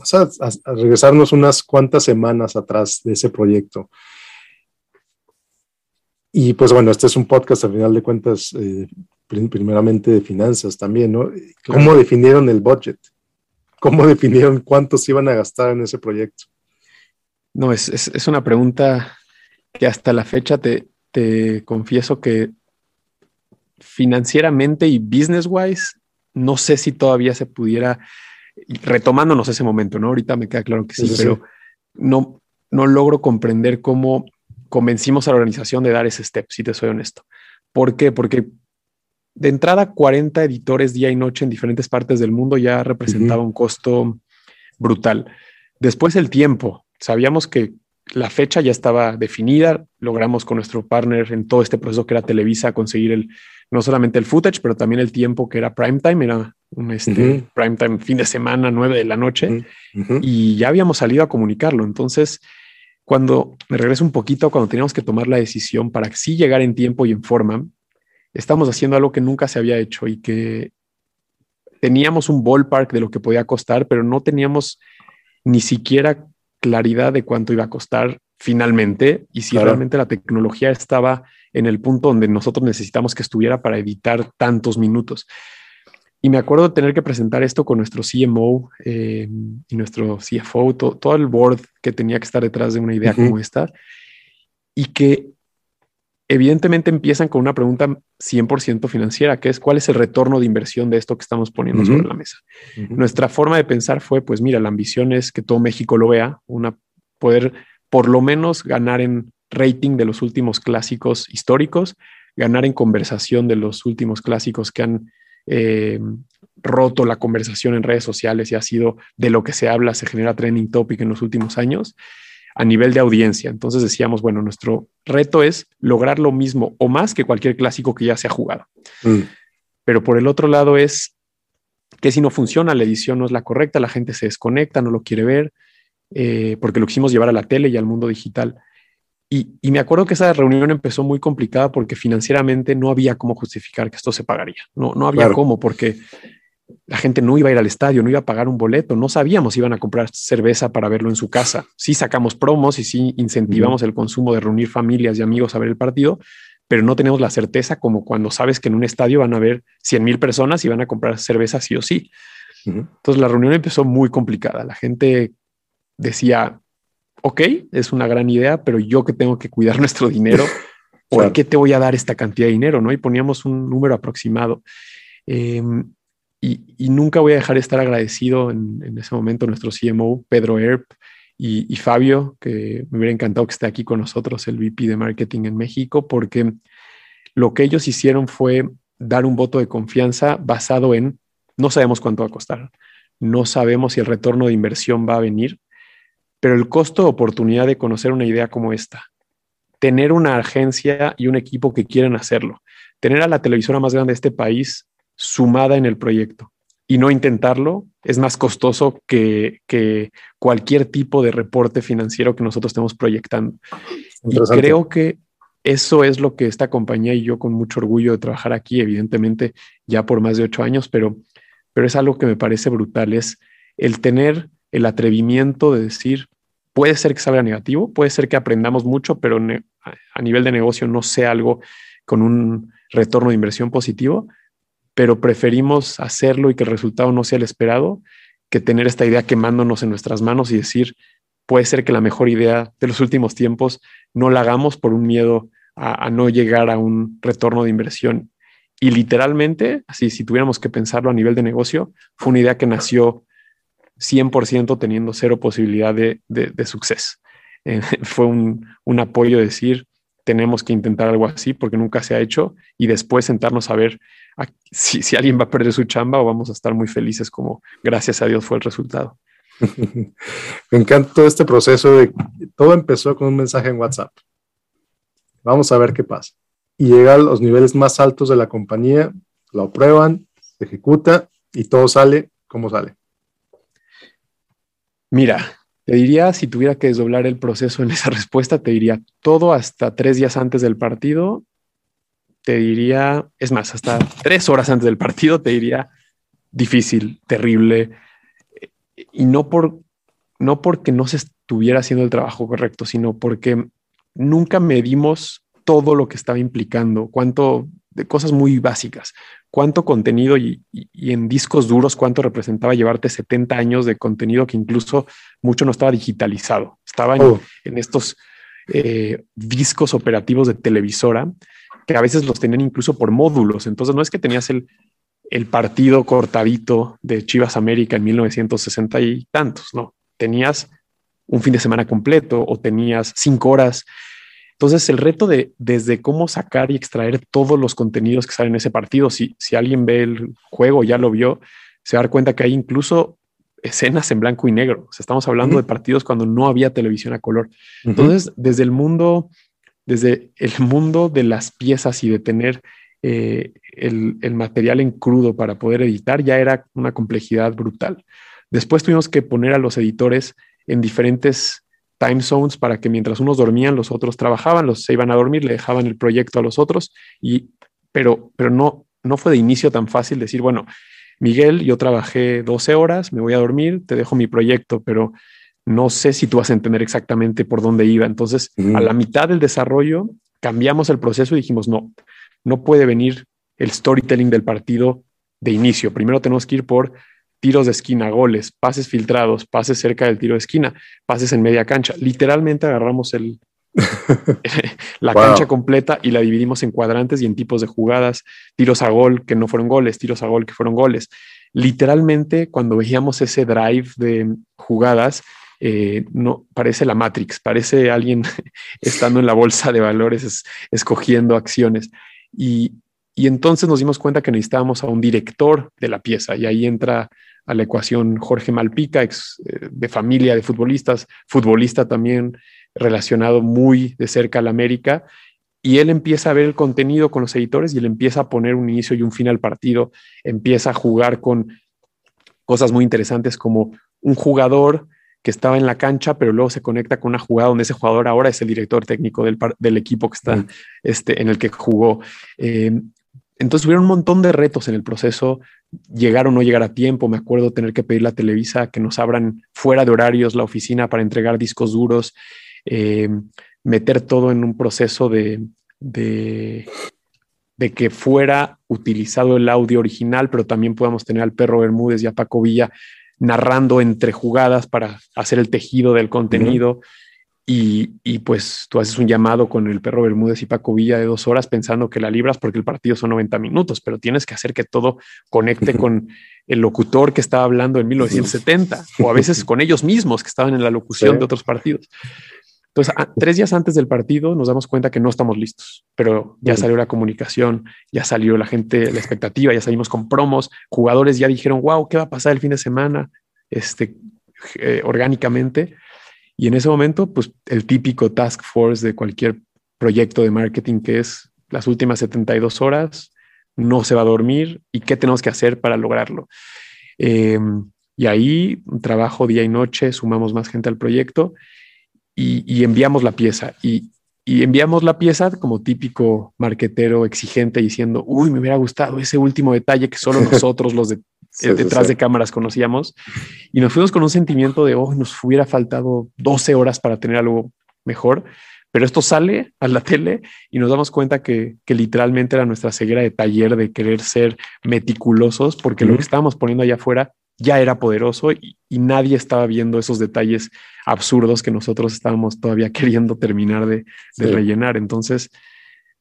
o sea, regresarnos unas cuantas semanas atrás de ese proyecto? Y pues bueno, este es un podcast, al final de cuentas, primeramente de finanzas también, ¿no? ¿Cómo definieron el budget? ¿Cómo definieron cuántos iban a gastar en ese proyecto? No, es, es, una pregunta que hasta la fecha te, te confieso que financieramente y business wise, no sé si todavía se pudiera, retomándonos ese momento, ¿no? Ahorita me queda claro que sí, pero No, no logro comprender cómo convencimos a la organización de dar ese step, si te soy honesto. ¿Por qué? Porque de entrada 40 editores día y noche en diferentes partes del mundo ya representaba un costo brutal. Después el tiempo, sabíamos que la fecha ya estaba definida, logramos con nuestro partner en todo este proceso que era Televisa conseguir el, no solamente el footage, pero también el tiempo que era prime time, era un este, prime time fin de semana, 9 de la noche, y ya habíamos salido a comunicarlo. Entonces, cuando me regreso un poquito, cuando teníamos que tomar la decisión para sí llegar en tiempo y en forma, estamos haciendo algo que nunca se había hecho y que teníamos un ballpark de lo que podía costar, pero no teníamos ni siquiera claridad de cuánto iba a costar finalmente. Y si realmente la tecnología estaba en el punto donde nosotros necesitamos que estuviera para editar tantos minutos. Y me acuerdo de tener que presentar esto con nuestro CMO eh, y nuestro CFO, todo el board que tenía que estar detrás de una idea como esta, y que evidentemente empiezan con una pregunta 100% financiera, que es cuál es el retorno de inversión de esto que estamos poniendo sobre la mesa. Nuestra forma de pensar fue, pues mira, la ambición es que todo México lo vea, una, poder por lo menos ganar en rating de los últimos clásicos históricos, ganar en conversación de los últimos clásicos que han eh, roto la conversación en redes sociales y ha sido de lo que se habla, se genera trending topic en los últimos años a nivel de audiencia. Entonces decíamos, bueno, nuestro reto es lograr lo mismo o más que cualquier clásico que ya se ha jugado. Mm. Pero por el otro lado es que si no funciona, la edición no es la correcta, la gente se desconecta, no lo quiere ver, eh, porque lo quisimos llevar a la tele y al mundo digital. Y, me acuerdo que esa reunión empezó muy complicada porque financieramente no había cómo justificar que esto se pagaría. No, no había cómo, porque la gente no iba a ir al estadio, no iba a pagar un boleto, no sabíamos si iban a comprar cerveza para verlo en su casa. Sí sacamos promos y sí incentivamos el consumo de reunir familias y amigos a ver el partido, pero no tenemos la certeza como cuando sabes que en un estadio van a haber 100 mil personas y van a comprar cerveza sí o sí. Entonces la reunión empezó muy complicada. La gente decía, ok, es una gran idea, pero yo que tengo que cuidar nuestro dinero, ¿por qué te voy a dar esta cantidad de dinero? ¿no? Y poníamos un número aproximado. Em, y, nunca voy a dejar de estar agradecido en, ese momento a nuestro CMO, Pedro Erp, y, Fabio, que me hubiera encantado que esté aquí con nosotros, el VP de Marketing en México, porque lo que ellos hicieron fue dar un voto de confianza basado en no sabemos cuánto va a costar, no sabemos si el retorno de inversión va a venir, pero el costo de oportunidad de conocer una idea como esta, tener una agencia y un equipo que quieren hacerlo, tener a la televisora más grande de este país sumada en el proyecto y no intentarlo es más costoso que, cualquier tipo de reporte financiero que nosotros estemos proyectando. Y creo que eso es lo que esta compañía y yo con mucho orgullo de trabajar aquí, evidentemente ya por más de ocho años, pero, pero es algo que me parece brutal, es el tener el atrevimiento de decir, puede ser que salga negativo, puede ser que aprendamos mucho, pero a nivel de negocio no sea algo con un retorno de inversión positivo, pero preferimos hacerlo y que el resultado no sea el esperado que tener esta idea quemándonos en nuestras manos y decir, puede ser que la mejor idea de los últimos tiempos no la hagamos por un miedo a, no llegar a un retorno de inversión. Y literalmente, así si tuviéramos que pensarlo a nivel de negocio, fue una idea que nació 100% teniendo cero posibilidad de, de, de suceso. Eh, fue un, un apoyo decir, tenemos que intentar algo así porque nunca se ha hecho y después sentarnos a ver si, si, alguien va a perder su chamba o vamos a estar muy felices como gracias a Dios fue el resultado. Me encanta todo este proceso de todo empezó con un mensaje en WhatsApp. Vamos a ver qué pasa. Y llega a los niveles más altos de la compañía, lo aprueban, se ejecuta y todo sale como sale. Mira, te diría, si tuviera que desdoblar el proceso en esa respuesta, te diría todo hasta tres días antes del partido. Te diría, es más, hasta tres horas antes del partido, te diría difícil, terrible, y no por no porque no se estuviera haciendo el trabajo correcto, sino porque nunca medimos todo lo que estaba implicando, cuánto de cosas muy básicas, cuánto contenido y, en discos duros, cuánto representaba llevarte 70 años de contenido que incluso mucho no estaba digitalizado, estaba en, oh. estos eh, discos operativos de televisora que a veces los tenían incluso por módulos. Entonces no es que tenías el, el partido cortadito de Chivas América en 1960 y tantos, no. Tenías un fin de semana completo o tenías cinco horas. Entonces, el reto de desde cómo sacar y extraer todos los contenidos que salen en ese partido, si, si alguien ve el juego, ya lo vio, se va a dar cuenta que hay incluso escenas en blanco y negro. O sea, estamos hablando de partidos cuando no había televisión a color. Entonces, desde el mundo, desde el mundo de las piezas y de tener eh, el, material en crudo para poder editar ya era una complejidad brutal. Después tuvimos que poner a los editores en diferentes time zones para que mientras unos dormían, los otros trabajaban, los se iban a dormir, le dejaban el proyecto a los otros, y, pero, pero no, no fue de inicio tan fácil decir, bueno, Miguel, yo trabajé 12 horas, me voy a dormir, te dejo mi proyecto, pero no sé si tú vas a entender exactamente por dónde iba. Entonces, a la mitad del desarrollo, cambiamos el proceso y dijimos, no, no puede venir el storytelling del partido de inicio. Primero tenemos que ir por tiros de esquina, goles, pases filtrados, pases cerca del tiro de esquina, pases en media cancha. Literalmente agarramos el, la cancha completa y la dividimos en cuadrantes y en tipos de jugadas, tiros a gol que no fueron goles, tiros a gol que fueron goles. Literalmente, cuando veíamos ese drive de jugadas, eh, no parece la Matrix, parece alguien estando en la bolsa de valores, escogiendo acciones. Y, entonces nos dimos cuenta que necesitábamos a un director de la pieza y ahí entra a la ecuación Jorge Malpica, ex eh, de familia de futbolistas, futbolista también relacionado muy de cerca a la América, y él empieza a ver el contenido con los editores y él empieza a poner un inicio y un fin al partido, empieza a jugar con cosas muy interesantes como un jugador que estaba en la cancha, pero luego se conecta con una jugada donde ese jugador ahora es el director técnico del, del equipo que está este, en el que jugó. Eh, entonces hubieron un montón de retos en el proceso, llegar o no llegar a tiempo. Me acuerdo tener que pedir a Televisa que nos abran fuera de horarios la oficina para entregar discos duros, eh, meter todo en un proceso de, de, de, que fuera utilizado el audio original, pero también podamos tener al perro Bermúdez y a Paco Villa narrando entre jugadas para hacer el tejido del contenido. y, pues tú haces un llamado con el perro Bermúdez y Paco Villa de dos horas pensando que la libras porque el partido son 90 minutos, pero tienes que hacer que todo conecte con el locutor que estaba hablando en 1970 o a veces con ellos mismos que estaban en la locución de otros partidos. Entonces, tres días antes del partido nos damos cuenta que no estamos listos, pero ya salió la comunicación, ya salió la gente, la expectativa, ya salimos con promos, jugadores ya dijeron, wow, ¿qué va a pasar el fin de semana? Este, eh, orgánicamente. Y en ese momento, pues el típico task force de cualquier proyecto de marketing que es las últimas 72 horas, no se va a dormir y qué tenemos que hacer para lograrlo. Em, y ahí, trabajo día y noche, sumamos más gente al proyecto y, enviamos la pieza. Y, enviamos la pieza como típico marquetero exigente diciendo, uy, me hubiera gustado ese último detalle que solo nosotros los de, detrás de cámaras conocíamos. Y nos fuimos con un sentimiento de, oh, nos hubiera faltado 12 horas para tener algo mejor. Pero esto sale a la tele y nos damos cuenta que, literalmente era nuestra ceguera de taller de querer ser meticulosos porque lo que estábamos poniendo allá afuera ya era poderoso y, nadie estaba viendo esos detalles absurdos que nosotros estábamos todavía queriendo terminar de, rellenar. Entonces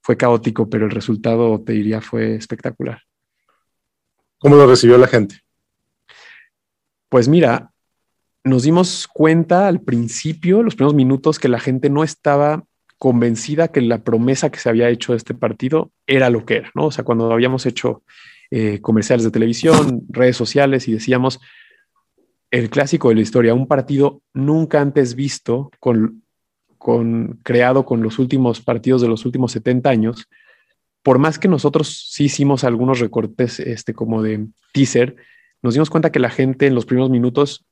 fue caótico, pero el resultado, te diría, fue espectacular. ¿Cómo lo recibió la gente? Pues mira, nos dimos cuenta al principio, los primeros minutos, que la gente no estaba convencida que la promesa que se había hecho de este partido era lo que era, ¿no? O sea, cuando habíamos hecho eh, comerciales de televisión, redes sociales y decíamos el clásico de la historia, un partido nunca antes visto, con, con, creado con los últimos partidos de los últimos 70 años, por más que nosotros sí hicimos algunos recortes este, como de teaser, nos dimos cuenta que la gente en los primeros minutos,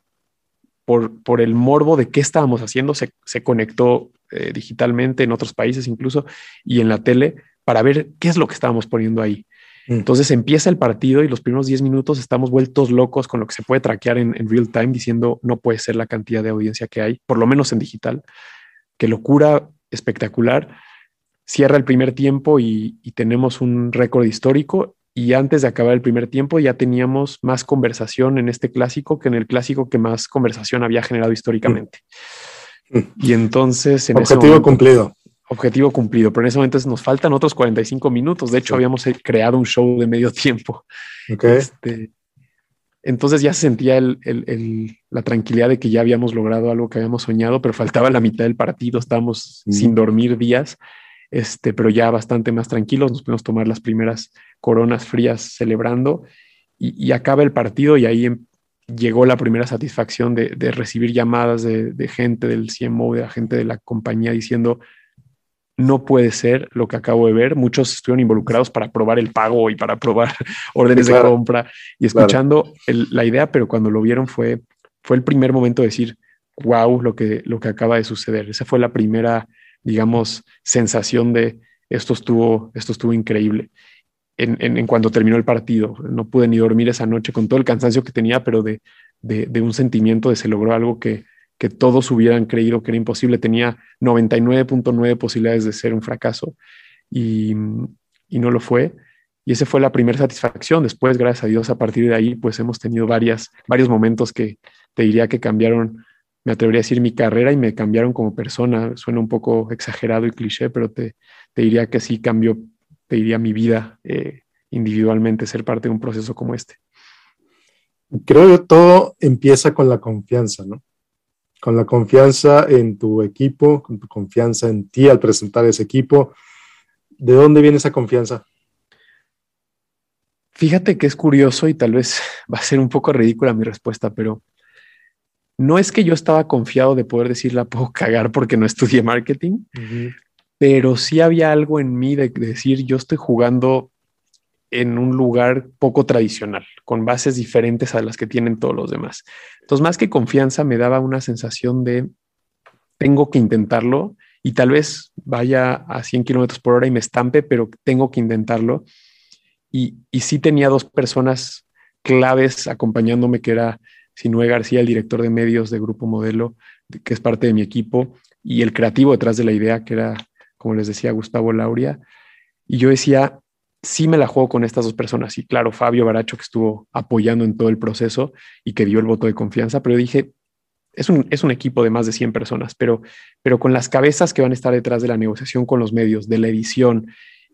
por, por el morbo de qué estábamos haciendo, se, se conectó eh, digitalmente en otros países incluso y en la tele para ver qué es lo que estábamos poniendo ahí. Entonces empieza el partido y los primeros 10 minutos estamos vueltos locos con lo que se puede traquear en, real time diciendo no puede ser la cantidad de audiencia que hay, por lo menos en digital. Qué locura espectacular. Cierra el primer tiempo y, tenemos un récord histórico y antes de acabar el primer tiempo ya teníamos más conversación en este clásico que en el clásico que más conversación había generado históricamente. Mm. Y entonces... En Objetivo cumplido objetivo cumplido, pero en ese momento nos faltan otros 45 minutos. De hecho, habíamos creado un show de medio tiempo. Este, entonces ya se sentía la tranquilidad de que ya habíamos logrado algo que habíamos soñado, pero faltaba la mitad del partido, estábamos sin dormir días, este, pero ya bastante más tranquilos, nos pudimos tomar las primeras coronas frías celebrando y, acaba el partido y ahí em, llegó la primera satisfacción de, recibir llamadas de, de, gente del CMO, de la gente de la compañía diciendo, no puede ser lo que acabo de ver. Muchos estuvieron involucrados para probar el pago y para probar órdenes de compra y escuchando la idea, pero cuando lo vieron fue, fue el primer momento de decir, wow, lo que, lo que acaba de suceder. Esa fue la primera, digamos, sensación de esto estuvo, esto estuvo increíble. En, en, cuanto terminó el partido, no pude ni dormir esa noche con todo el cansancio que tenía, pero de, de un sentimiento de se logró algo que, que todos hubieran creído que era imposible. Tenía 99.9 posibilidades de ser un fracaso y, no lo fue. Y esa fue la primera satisfacción. Después, gracias a Dios, a partir de ahí, pues hemos tenido varias, varios momentos que te diría que cambiaron, me atrevería a decir mi carrera y me cambiaron como persona. Suena un poco exagerado y cliché, pero te, diría que sí cambió, te diría mi vida eh, individualmente, ser parte de un proceso como este. Creo que todo empieza con la confianza, ¿no? Con la confianza en tu equipo, con tu confianza en ti al presentar ese equipo. ¿De dónde viene esa confianza? Fíjate que es curioso y tal vez va a ser un poco ridícula mi respuesta, pero no es que yo estaba confiado de poder decir la puedo cagar porque no estudié marketing, pero sí había algo en mí de decir yo estoy jugando en un lugar poco tradicional, con bases diferentes a las que tienen todos los demás. Entonces, más que confianza, me daba una sensación de tengo que intentarlo y tal vez vaya a 100 kilómetros por hora y me estampe, pero tengo que intentarlo. Y, y sí tenía dos personas claves acompañándome, que era Sinue García, el director de medios de Grupo Modelo, que es parte de mi equipo, y el creativo detrás de la idea, que era, como les decía, Gustavo Lauria. Y yo decía, sí me la juego con estas dos personas. Y claro, Fabio Baracho que estuvo apoyando en todo el proceso y que dio el voto de confianza, pero dije, es un, es un equipo de más de 100 personas, pero, pero con las cabezas que van a estar detrás de la negociación con los medios, de la edición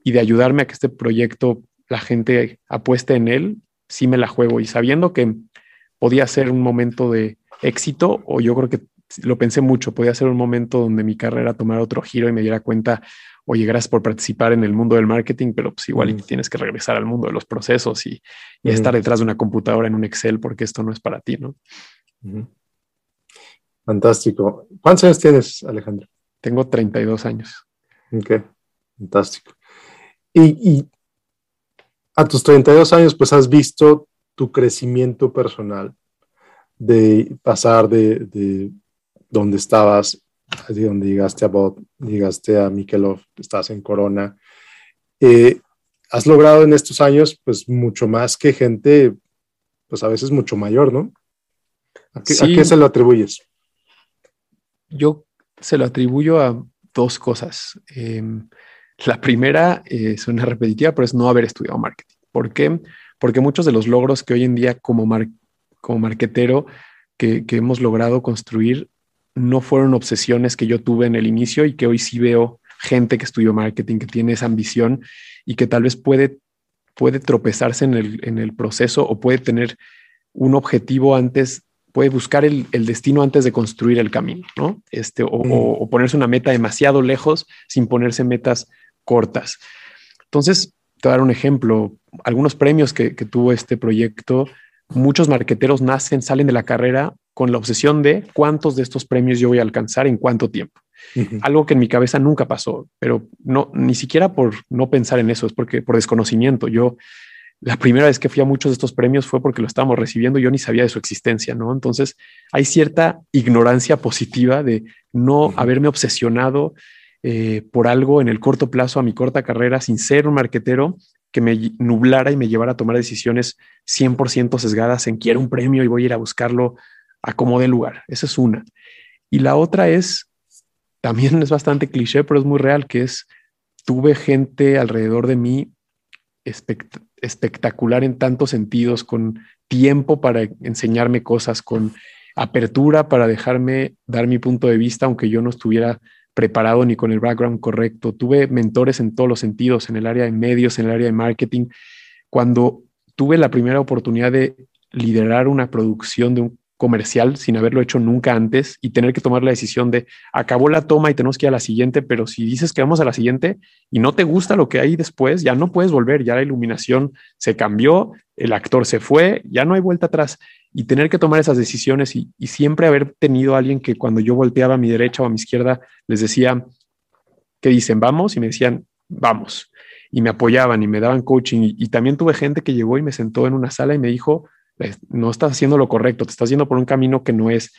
y de ayudarme a que este proyecto la gente apueste en él, sí me la juego. Y sabiendo que podía ser un momento de éxito, o yo creo que lo pensé mucho, podía ser un momento donde mi carrera tomara otro giro y me diera cuenta, oye, gracias por participar en el mundo del marketing, pero pues igual tienes que regresar al mundo de los procesos y, estar detrás de una computadora en un Excel porque esto no es para ti, ¿no? Fantástico. ¿Cuántos años tienes, Alejandro? Tengo 32 años. Ok, fantástico. Y, a tus 32 años, pues has visto tu crecimiento personal de pasar de, de donde estabas, de donde llegaste a Bot, llegaste a Mikelov, estás en Corona. Eh, has logrado en estos años, pues, mucho más que gente, pues, a veces mucho mayor, ¿no? ¿A qué, se lo atribuyes? Yo se lo atribuyo a dos cosas. Em, la primera es una repetitiva, pero es no haber estudiado marketing. ¿Por qué? Porque muchos de los logros que hoy en día como, como marketero que, que hemos logrado construir no fueron obsesiones que yo tuve en el inicio y que hoy sí veo gente que estudió marketing, que tiene esa ambición y que tal vez puede, puede tropezarse en el, en el proceso o puede tener un objetivo antes, puede buscar el, destino antes de construir el camino, ¿no? Este, o, ponerse una meta demasiado lejos sin ponerse metas cortas. Entonces, te voy a dar un ejemplo. Algunos premios que, que tuvo este proyecto, muchos marqueteros nacen, salen de la carrera con la obsesión de cuántos de estos premios yo voy a alcanzar en cuánto tiempo. Algo que en mi cabeza nunca pasó, pero no, ni siquiera por no pensar en eso, es porque por desconocimiento. Yo, la primera vez que fui a muchos de estos premios fue porque lo estábamos recibiendo, yo ni sabía de su existencia, ¿no? Entonces hay cierta ignorancia positiva de no haberme obsesionado eh, por algo en el corto plazo, a mi corta carrera, sin ser un marquetero que me nublara y me llevara a tomar decisiones 100% sesgadas en quiero un premio y voy a ir a buscarlo a como de lugar. Esa es una. Y la otra es también es bastante cliché, pero es muy real, que es, tuve gente alrededor de mí espectacular en tantos sentidos, con tiempo para enseñarme cosas, con apertura para dejarme dar mi punto de vista, aunque yo no estuviera preparado ni con el background correcto. Tuve mentores en todos los sentidos, en el área de medios, en el área de marketing. Cuando tuve la primera oportunidad de liderar una producción de un comercial sin haberlo hecho nunca antes y tener que tomar la decisión de acabó la toma y tenemos que ir a la siguiente, pero si dices que vamos a la siguiente y no te gusta lo que hay después, ya no puedes volver, ya la iluminación se cambió, el actor se fue, ya no hay vuelta atrás y tener que tomar esas decisiones y, siempre haber tenido alguien que cuando yo volteaba a mi derecha o a mi izquierda les decía, que dicen? Vamos y me decían, vamos. Y me apoyaban y me daban coaching. y también tuve gente que llegó y me sentó en una sala y me dijo, no estás haciendo lo correcto, te estás yendo por un camino que no es.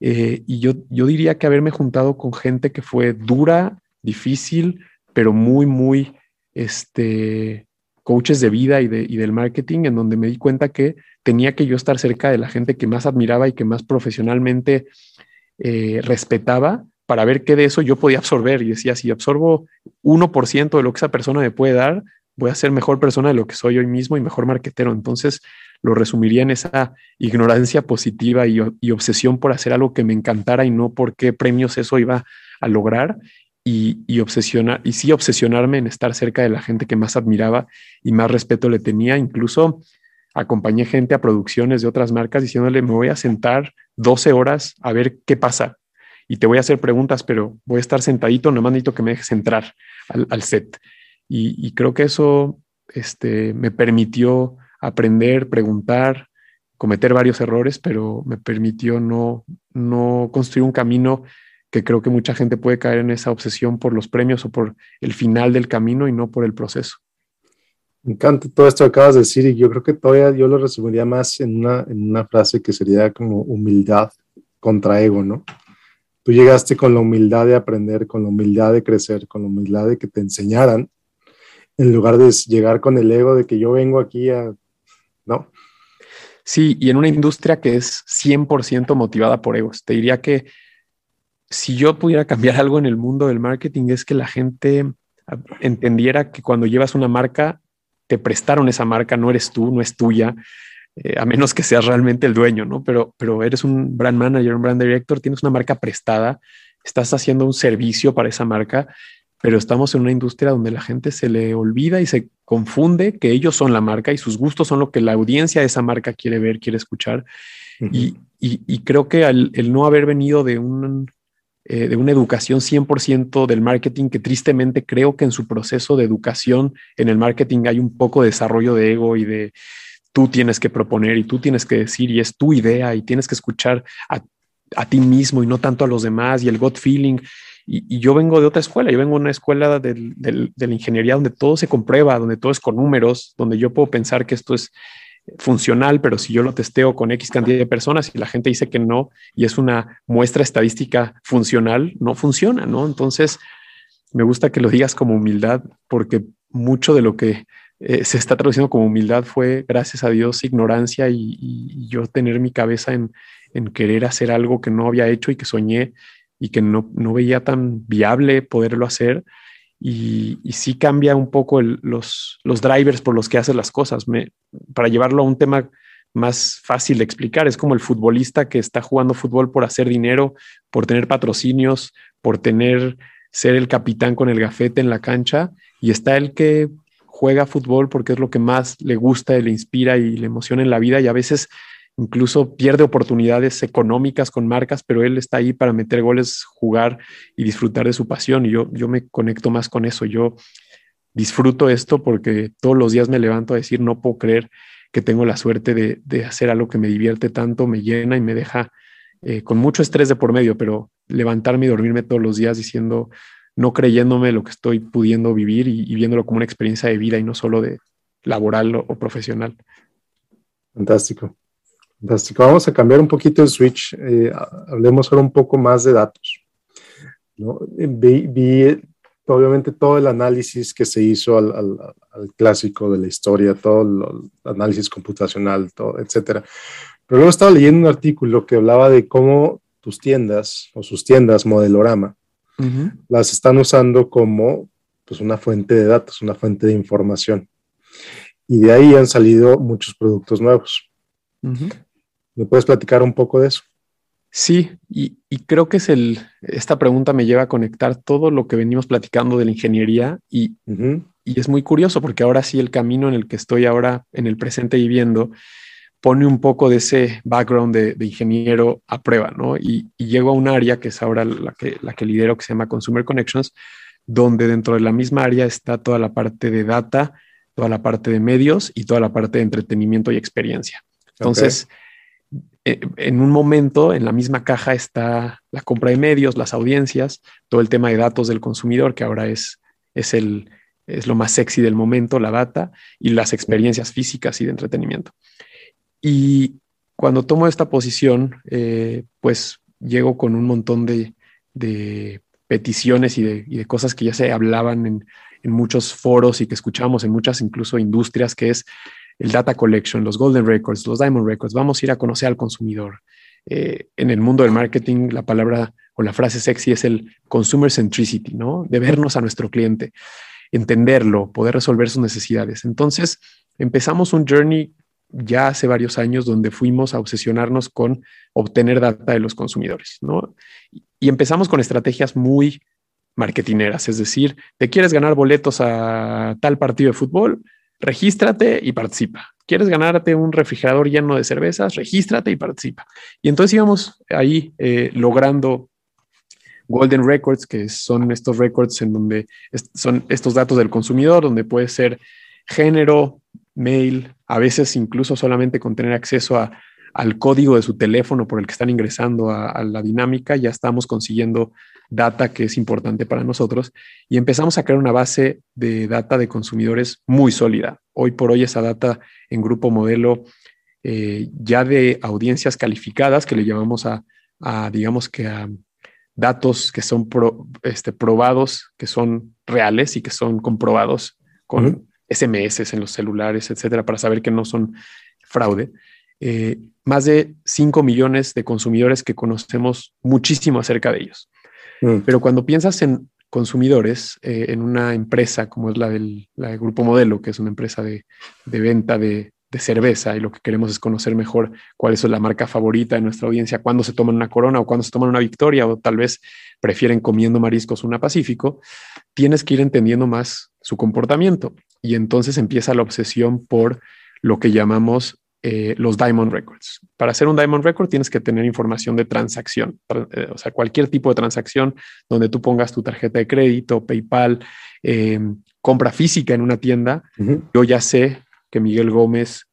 Eh, y yo, yo diría que haberme juntado con gente que fue dura, difícil, pero muy, muy, este, coaches de vida y, de, y del marketing, en donde me di cuenta que tenía que yo estar cerca de la gente que más admiraba y que más profesionalmente eh, respetaba para ver qué de eso yo podía absorber. Y decía, si absorbo 1% de lo que esa persona me puede dar, voy a ser mejor persona de lo que soy hoy mismo y mejor marquetero. Entonces, lo resumiría en esa ignorancia positiva y, obsesión por hacer algo que me encantara y no por qué premios eso iba a lograr y, obsesionar, y sí obsesionarme en estar cerca de la gente que más admiraba y más respeto le tenía. Incluso acompañé gente a producciones de otras marcas diciéndole, me voy a sentar 12 horas a ver qué pasa y te voy a hacer preguntas, pero voy a estar sentadito, nomás necesito que me dejes entrar al, set. Y, creo que eso este, me permitió aprender, preguntar, cometer varios errores, pero me permitió no, no construir un camino que creo que mucha gente puede caer en esa obsesión por los premios o por el final del camino y no por el proceso. Me encanta todo esto que acabas de decir y yo creo que todavía yo lo resumiría más en una, en una frase que sería como humildad contra ego, ¿no? Tú llegaste con la humildad de aprender, con la humildad de crecer, con la humildad de que te enseñaran, en lugar de llegar con el ego de que yo vengo aquí a ¿no? Sí, y en una industria que es 100% motivada por egos. Te diría que si yo pudiera cambiar algo en el mundo del marketing es que la gente entendiera que cuando llevas una marca, te prestaron esa marca, no eres tú, no es tuya, eh, a menos que seas realmente el dueño, ¿no? Pero, pero eres un brand manager, un brand director, tienes una marca prestada, estás haciendo un servicio para esa marca pero estamos en una industria donde la gente se le olvida y se confunde que ellos son la marca y sus gustos son lo que la audiencia de esa marca quiere ver, quiere escuchar. y, creo que el no haber venido de, un, eh, de una educación 100% del marketing, que tristemente creo que en su proceso de educación en el marketing hay un poco de desarrollo de ego y de tú tienes que proponer y tú tienes que decir y es tu idea y tienes que escuchar a, a ti mismo y no tanto a los demás y el gut feeling Y, yo vengo de otra escuela, yo vengo de una escuela de la ingeniería donde todo se comprueba, donde todo es con números, donde yo puedo pensar que esto es funcional, pero si yo lo testeo con X cantidad de personas y la gente dice que no y es una muestra estadística funcional, no funciona, ¿no? Entonces, me gusta que lo digas como humildad, porque mucho de lo que eh, se está traduciendo como humildad fue, gracias a Dios, ignorancia y, yo tener mi cabeza en, querer hacer algo que no había hecho y que soñé y que no, veía tan viable poderlo hacer. Y, sí cambia un poco los, los drivers por los que haces las cosas. Para llevarlo a un tema más fácil de explicar, es como el futbolista que está jugando fútbol por hacer dinero, por tener patrocinios, por tener ser el capitán con el gafete en la cancha y está el que juega fútbol porque es lo que más le gusta, y le inspira y le emociona en la vida y a veces incluso pierde oportunidades económicas con marcas, pero él está ahí para meter goles, jugar y disfrutar de su pasión. Y yo, yo me conecto más con eso. Yo disfruto esto porque todos los días me levanto a decir, no puedo creer que tengo la suerte de, hacer algo que me divierte tanto, me llena y me deja eh, con mucho estrés de por medio, pero levantarme y dormirme todos los días diciendo, no creyéndome lo que estoy pudiendo vivir y, viéndolo como una experiencia de vida y no solo de laboral o, profesional. Fantástico. Fantástico. Vamos a cambiar un poquito el switch. Eh, hablemos ahora un poco más de datos. Vi, obviamente todo el análisis que se hizo al, clásico de la historia, todo el análisis computacional, todo, etcétera. Pero luego estaba leyendo un artículo que hablaba de cómo tus tiendas o sus tiendas Modelorama las están usando como pues, una fuente de datos, una fuente de información. Y de ahí han salido muchos productos nuevos. ¿Me puedes platicar un poco de eso? Sí, y, creo que es el, esta pregunta me lleva a conectar todo lo que venimos platicando de la ingeniería y, y es muy curioso porque ahora sí el camino en el que estoy ahora en el presente viviendo pone un poco de ese background de, ingeniero a prueba, ¿no? Y, llego a un área que es ahora la que, la que lidero, que se llama Consumer Connections, donde dentro de la misma área está toda la parte de data, toda la parte de medios y toda la parte de entretenimiento y experiencia. Entonces, en un momento, en la misma caja está la compra de medios, las audiencias, todo el tema de datos del consumidor, que ahora es, es, el, es lo más sexy del momento, la data, y las experiencias físicas y de entretenimiento. Y cuando tomo esta posición, eh, pues llego con un montón de, peticiones y de, cosas que ya se hablaban en, muchos foros y que escuchamos en muchas incluso industrias, que es el data collection, los golden records, los diamond records. Vamos a ir a conocer al consumidor. Eh, en el mundo del marketing, la palabra o la frase sexy es el consumer centricity, ¿no? De vernos a nuestro cliente, entenderlo, poder resolver sus necesidades. Entonces, empezamos un journey ya hace varios años donde fuimos a obsesionarnos con obtener data de los consumidores, ¿no? Y empezamos con estrategias muy marketineras, es decir, te quieres ganar boletos a tal partido de fútbol, regístrate y participa. ¿Quieres ganarte un refrigerador lleno de cervezas? Regístrate y participa. Y entonces íbamos ahí eh, logrando Golden Records, que son estos records en donde son estos datos del consumidor, donde puede ser género, mail, a veces incluso solamente con tener acceso a, al código de su teléfono por el que están ingresando a, la dinámica, ya estamos consiguiendo data que es importante para nosotros y empezamos a crear una base de data de consumidores muy sólida. Hoy por hoy esa data en grupo modelo eh, ya de audiencias calificadas que le llamamos a, digamos que a datos que son este, probados, que son reales y que son comprobados con, SMS en los celulares, etcétera, para saber que no son fraude. Eh, más de 5 millones de consumidores que conocemos muchísimo acerca de ellos. Mm. Pero cuando piensas en consumidores, eh, en una empresa como es la del, Grupo Modelo, que es una empresa de, venta de, cerveza y lo que queremos es conocer mejor cuál es la marca favorita de nuestra audiencia, cuándo se toman una corona o cuándo se toman una victoria o tal vez prefieren comiendo mariscos una Pacífico, tienes que ir entendiendo más su comportamiento y entonces empieza la obsesión por lo que llamamos eh, los Diamond Records. Para hacer un Diamond Record tienes que tener información de transacción, eh, o sea, cualquier tipo de transacción donde tú pongas tu tarjeta de crédito, PayPal, eh, compra física en una tienda. Yo ya sé que Miguel Gómez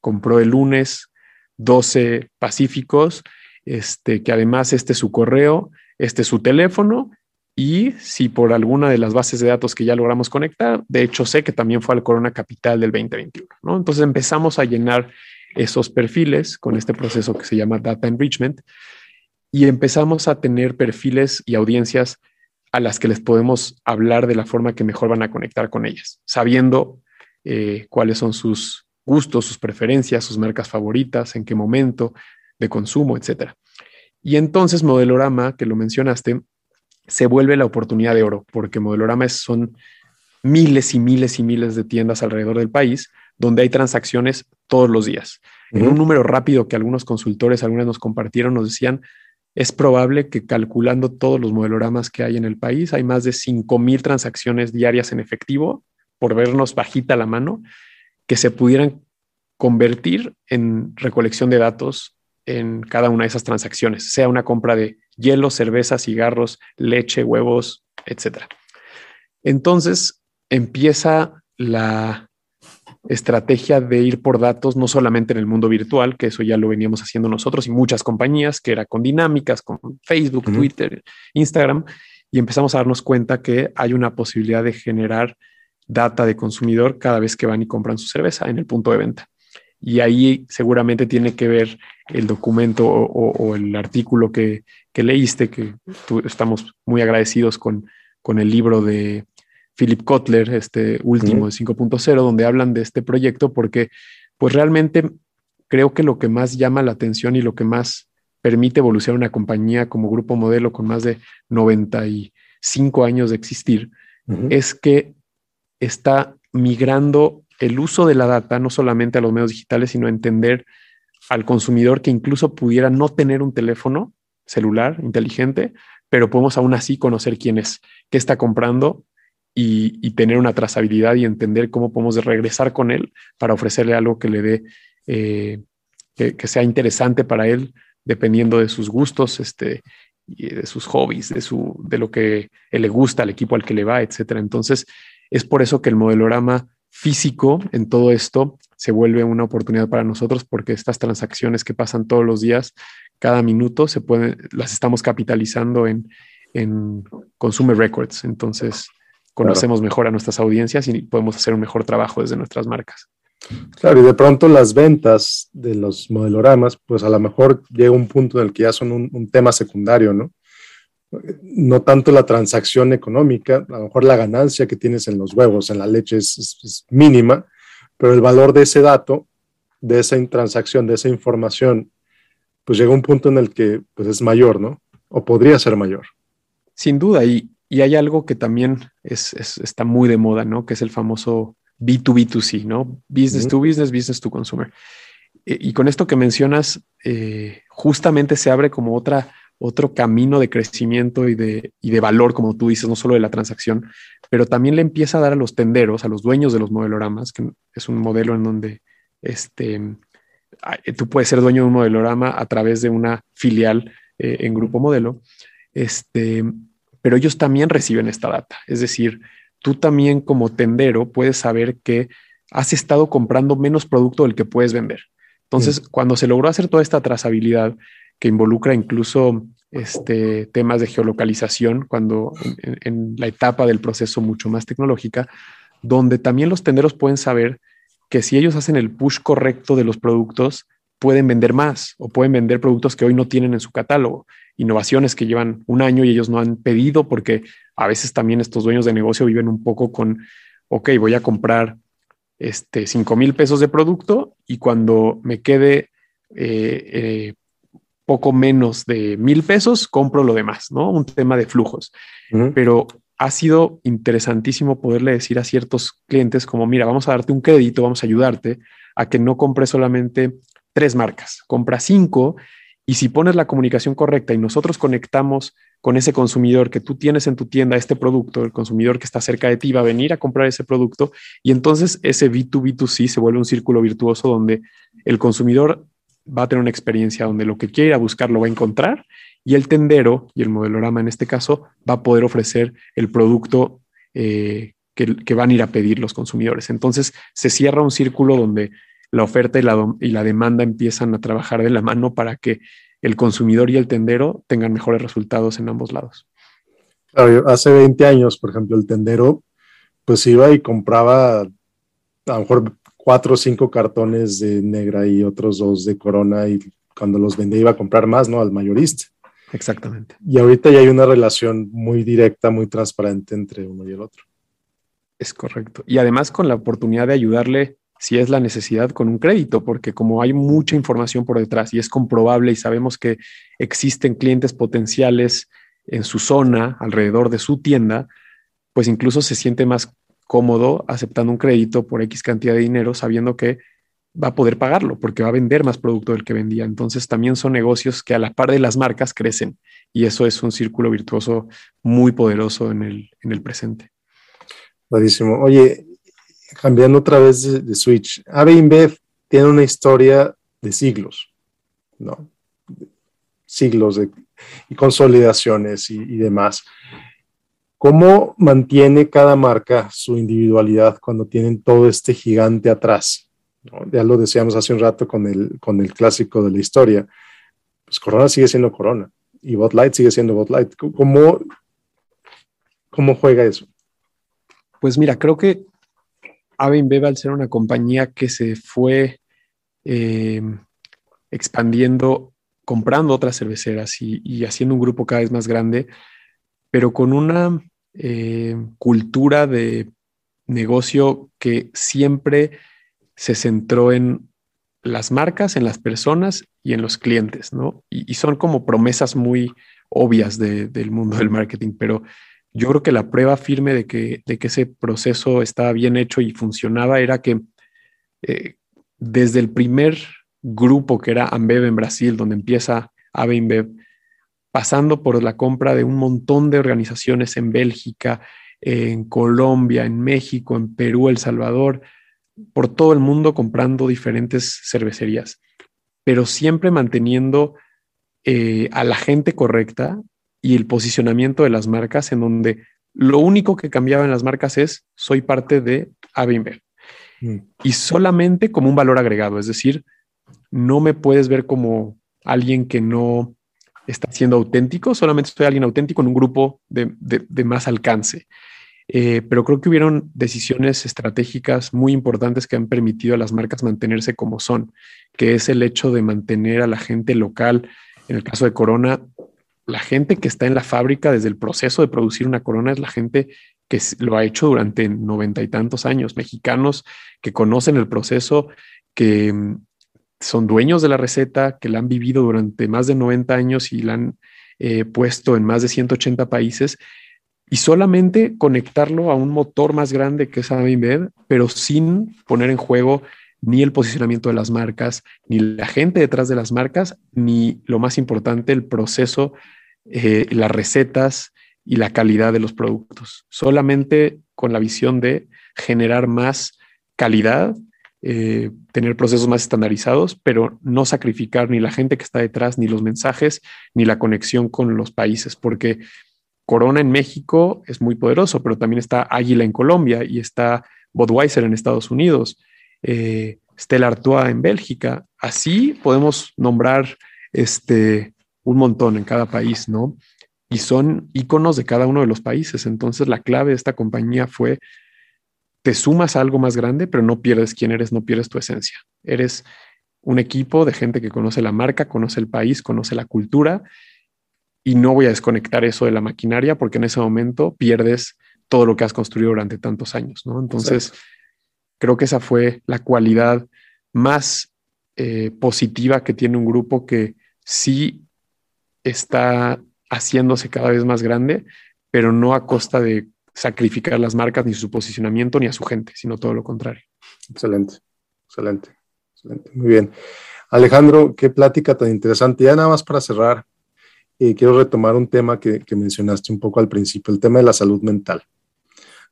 compró el lunes 12 pacíficos, este, que además este es su correo, este su teléfono y si por alguna de las bases de datos que ya logramos conectar, de hecho sé que también fue al Corona Capital del 2021, ¿no? Entonces empezamos a llenar esos perfiles con este proceso que se llama Data Enrichment y empezamos a tener perfiles y audiencias a las que les podemos hablar de la forma que mejor van a conectar con ellas, sabiendo eh, cuáles son sus gustos, sus preferencias, sus marcas favoritas, en qué momento de consumo, etcétera. Y entonces Modelorama, que lo mencionaste, se vuelve la oportunidad de oro, porque Modelorama son miles y miles y miles de tiendas alrededor del país donde hay transacciones todos los días. En un número rápido que algunos consultores, algunos nos compartieron, nos decían, es probable que calculando todos los modeloramas que hay en el país, hay más de 5 mil transacciones diarias en efectivo, por vernos bajita la mano, que se pudieran convertir en recolección de datos en cada una de esas transacciones, sea una compra de hielo, cerveza, cigarros, leche, huevos, etc. Entonces empieza la estrategia de ir por datos, no solamente en el mundo virtual, que eso ya lo veníamos haciendo nosotros y muchas compañías, que era con dinámicas, con Facebook, Twitter, Instagram, y empezamos a darnos cuenta que hay una posibilidad de generar data de consumidor cada vez que van y compran su cerveza en el punto de venta. Y ahí seguramente tiene que ver el documento o, el artículo que, leíste, que estamos muy agradecidos con, con el libro de Philip Kotler, este último de 5.0, donde hablan de este proyecto, porque pues realmente creo que lo que más llama la atención y lo que más permite evolucionar una compañía como grupo modelo con más de 95 años de existir, es que está migrando el uso de la data no solamente a los medios digitales, sino entender al consumidor que incluso pudiera no tener un teléfono celular inteligente, pero podemos aún así conocer quién es, qué está comprando y, tener una trazabilidad y entender cómo podemos regresar con él para ofrecerle algo que le dé, eh, que, sea interesante para él, dependiendo de sus gustos, este, de sus hobbies, de, su, de lo que le gusta, al equipo al que le va, etcétera. Entonces, es por eso que el modelorama físico en todo esto se vuelve una oportunidad para nosotros porque estas transacciones que pasan todos los días, cada minuto, se pueden, las estamos capitalizando en, en Consumer Records. Entonces, conocemos mejor a nuestras audiencias y podemos hacer un mejor trabajo desde nuestras marcas. Claro, y de pronto las ventas de los modeloramas, pues a lo mejor llega un punto en el que ya son un, tema secundario, ¿no? No tanto la transacción económica, a lo mejor la ganancia que tienes en los huevos, en la leche es, mínima, pero el valor de ese dato, de esa transacción, de esa información, pues llega un punto en el que pues es mayor, ¿no? O podría ser mayor. Sin duda, y, y hay algo que también es, está muy de moda, ¿no? Que es el famoso B2B2C, ¿no? Business to business, business to consumer. E, y con esto que mencionas, eh, justamente se abre como otra, otro camino de crecimiento y de, y de valor, como tú dices, no solo de la transacción, pero también le empieza a dar a los tenderos, a los dueños de los modeloramas, que es un modelo en donde este, tú puedes ser dueño de un modelorama a través de una filial eh, en Grupo Modelo. Este, pero ellos también reciben esta data. Es decir, tú también como tendero puedes saber que has estado comprando menos producto del que puedes vender. Entonces, cuando se logró hacer toda esta trazabilidad que involucra incluso este, temas de geolocalización, cuando en, la etapa del proceso mucho más tecnológica, donde también los tenderos pueden saber que si ellos hacen el push correcto de los productos, pueden vender más o pueden vender productos que hoy no tienen en su catálogo. Innovaciones que llevan un año y ellos no han pedido porque a veces también estos dueños de negocio viven un poco con, ok, voy a comprar este 5 mil pesos de producto y cuando me quede eh, eh, poco menos de mil pesos, compro lo demás, ¿no? Un tema de flujos. Pero ha sido interesantísimo poderle decir a ciertos clientes como, mira, vamos a darte un crédito, vamos a ayudarte a que no compre solamente tres marcas, compra cinco y si pones la comunicación correcta y nosotros conectamos con ese consumidor que tú tienes en tu tienda este producto, el consumidor que está cerca de ti va a venir a comprar ese producto y entonces ese B2B2C se vuelve un círculo virtuoso donde el consumidor va a tener una experiencia donde lo que quiere a buscar lo va a encontrar y el tendero y el modelorama en este caso va a poder ofrecer el producto eh, que, que, van a ir a pedir los consumidores. Entonces se cierra un círculo donde la oferta y la, y la demanda empiezan a trabajar de la mano para que el consumidor y el tendero tengan mejores resultados en ambos lados. hace 20 años, por ejemplo, el tendero pues iba y compraba a lo mejor cuatro o cinco cartones de negra y otros dos de corona y cuando los vendía iba a comprar más, ¿no? Al mayorista. Exactamente. Y ahorita ya hay una relación muy directa, muy transparente entre uno y el otro. Es correcto. Y además con la oportunidad de ayudarle si es la necesidad con un crédito, porque como hay mucha información por detrás y es comprobable y sabemos que existen clientes potenciales en su zona, alrededor de su tienda, pues incluso se siente más cómodo aceptando un crédito por X cantidad de dinero, sabiendo que va a poder pagarlo porque va a vender más producto del que vendía. Entonces también son negocios que a la par de las marcas crecen y eso es un círculo virtuoso muy poderoso en el, en el presente. Buenísimo. Oye, cambiando otra vez de, Switch, AB InBev tiene una historia de siglos, ¿no? Siglos de y consolidaciones y, demás. ¿Cómo mantiene cada marca su individualidad cuando tienen todo este gigante atrás? Ya lo decíamos hace un rato con el, con el clásico de la historia. Pues Corona sigue siendo Corona y Bot Light sigue siendo Bot Light. ¿Cómo, cómo juega eso? Pues mira, creo que Ave InBev, al ser una compañía que se fue eh, expandiendo, comprando otras cerveceras y, haciendo un grupo cada vez más grande, pero con una eh, cultura de negocio que siempre se centró en las marcas, en las personas y en los clientes, ¿no? Y, son como promesas muy obvias del mundo del marketing, pero yo creo que la prueba firme de que, ese proceso estaba bien hecho y funcionaba era que eh, desde el primer grupo que era Ambev en Brasil, donde empieza Ave InBev, pasando por la compra de un montón de organizaciones en Bélgica, en Colombia, en México, en Perú, El Salvador, por todo el mundo comprando diferentes cervecerías, pero siempre manteniendo eh, a la gente correcta y el posicionamiento de las marcas en donde lo único que cambiaba en las marcas es soy parte de Avimber mm. y solamente como un valor agregado, es decir, no me puedes ver como alguien que no está siendo auténtico, solamente estoy alguien auténtico en un grupo de, más alcance. Eh, pero creo que hubieron decisiones estratégicas muy importantes que han permitido a las marcas mantenerse como son, que es el hecho de mantener a la gente local, en el caso de Corona, la gente que está en la fábrica desde el proceso de producir una corona es la gente que lo ha hecho durante noventa y tantos años, mexicanos que conocen el proceso, que mm, son dueños de la receta, que la han vivido durante más de 90 años y la han eh, puesto en más de 180 países, y solamente conectarlo a un motor más grande que es AMIMED, pero sin poner en juego ni el posicionamiento de las marcas, ni la gente detrás de las marcas, ni lo más importante, el proceso, eh, las recetas y la calidad de los productos. Solamente con la visión de generar más calidad, eh, tener procesos más estandarizados, pero no sacrificar ni la gente que está detrás, ni los mensajes, ni la conexión con los países, porque Corona en México es muy poderoso, pero también está Águila en Colombia y está Budweiser en Estados Unidos eh, Stella Artois en Bélgica. Así podemos nombrar este, un montón en cada país, ¿no? Y son iconos de cada uno de los países. Entonces la clave de esta compañía fue, te sumas a algo más grande, pero no pierdes quién eres, no pierdes tu esencia. Eres un equipo de gente que conoce la marca, conoce el país, conoce la cultura y no voy a desconectar eso de la maquinaria porque en ese momento pierdes todo lo que has construido durante tantos años, ¿no? Entonces, Creo que esa fue la cualidad más eh, positiva que tiene un grupo que sí está haciéndose cada vez más grande, pero no a costa de sacrificar las marcas ni su posicionamiento ni a su gente, sino todo lo contrario. Excelente, excelente, excelente. Muy bien. Alejandro, qué plática tan interesante. Ya nada más para cerrar, eh, quiero retomar un tema que, que mencionaste un poco al principio, el tema de la salud mental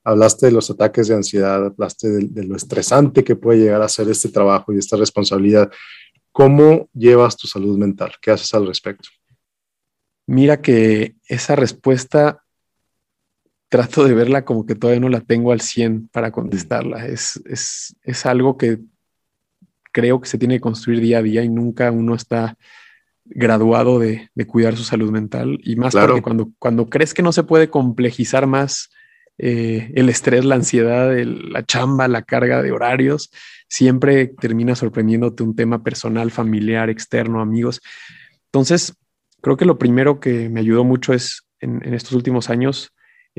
hablaste de los ataques de ansiedad, hablaste de, lo estresante que puede llegar a ser este trabajo y esta responsabilidad. ¿Cómo llevas tu salud mental? ¿Qué haces al respecto? Mira que esa respuesta trato de verla como que todavía no la tengo al 100 para contestarla. Es, es, es algo que creo que se tiene que construir día a día y nunca uno está graduado de, cuidar su salud mental y más porque cuando, cuando crees que no se puede complejizar más eh, el estrés, la ansiedad, la chamba, la carga de horarios, siempre termina sorprendiéndote un tema personal, familiar, externo, amigos. Entonces, creo que lo primero que me ayudó mucho es en, estos últimos años,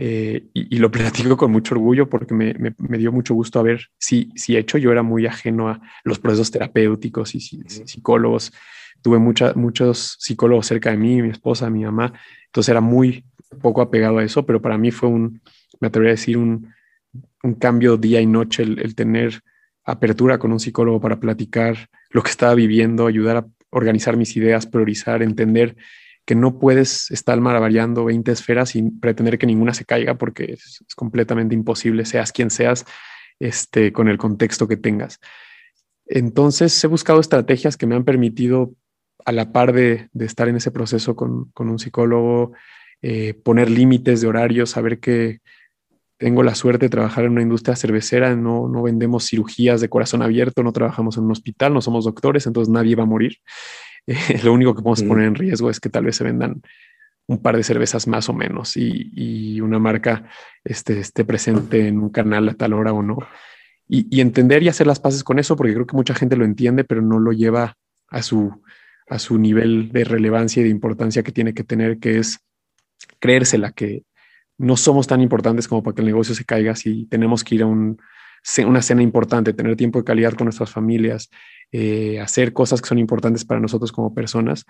eh, y, lo platico con mucho orgullo porque me, dio mucho gusto a ver si, si hecho. Yo era muy ajeno a los procesos terapéuticos y, psicólogos. Tuve muchos psicólogos cerca de mí, mi esposa, mi mamá. Entonces era muy poco apegado a eso, pero para mí fue un, me atrevería a decir, un, cambio día y noche el tener apertura con un psicólogo para platicar lo que estaba viviendo, ayudar a organizar mis ideas, priorizar, entender que no puedes estar maravillando 20 esferas sin pretender que ninguna se caiga porque es, completamente imposible, seas quien seas, este, con el contexto que tengas. Entonces he buscado estrategias que me han permitido, a la par de, estar en ese proceso con, un psicólogo, eh, poner límites de horario, saber que tengo la suerte de trabajar en una industria cervecera, no, no vendemos cirugías de corazón abierto, no trabajamos en un hospital, no somos doctores, entonces nadie va a morir. lo único que podemos poner en riesgo es que tal vez se vendan un par de cervezas más o menos y, una marca este, esté presente en un canal a tal hora o no. Y, entender y hacer las paces con eso, porque creo que mucha gente lo entiende, pero no lo lleva a su, a su nivel de relevancia y de importancia que tiene que tener, que es creérsela, que no somos tan importantes como para que el negocio se caiga si tenemos que ir a un, una cena importante, tener tiempo de calidad con nuestras familias, eh, hacer cosas que son importantes para nosotros como personas.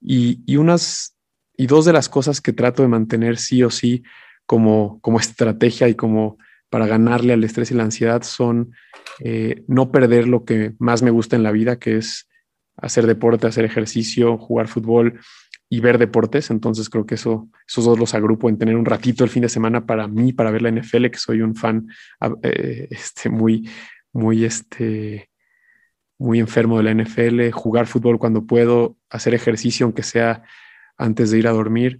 Y, unas y dos de las cosas que trato de mantener sí o sí como, como estrategia y como para ganarle al estrés y la ansiedad son eh, no perder lo que más me gusta en la vida, que es hacer deporte, hacer ejercicio, jugar fútbol y ver deportes. Entonces creo que eso, esos dos los agrupo en tener un ratito el fin de semana para mí, para ver la NFL, que soy un fan ah, eh, este, muy, muy, este, muy enfermo de la NFL, jugar fútbol cuando puedo, hacer ejercicio aunque sea antes de ir a dormir.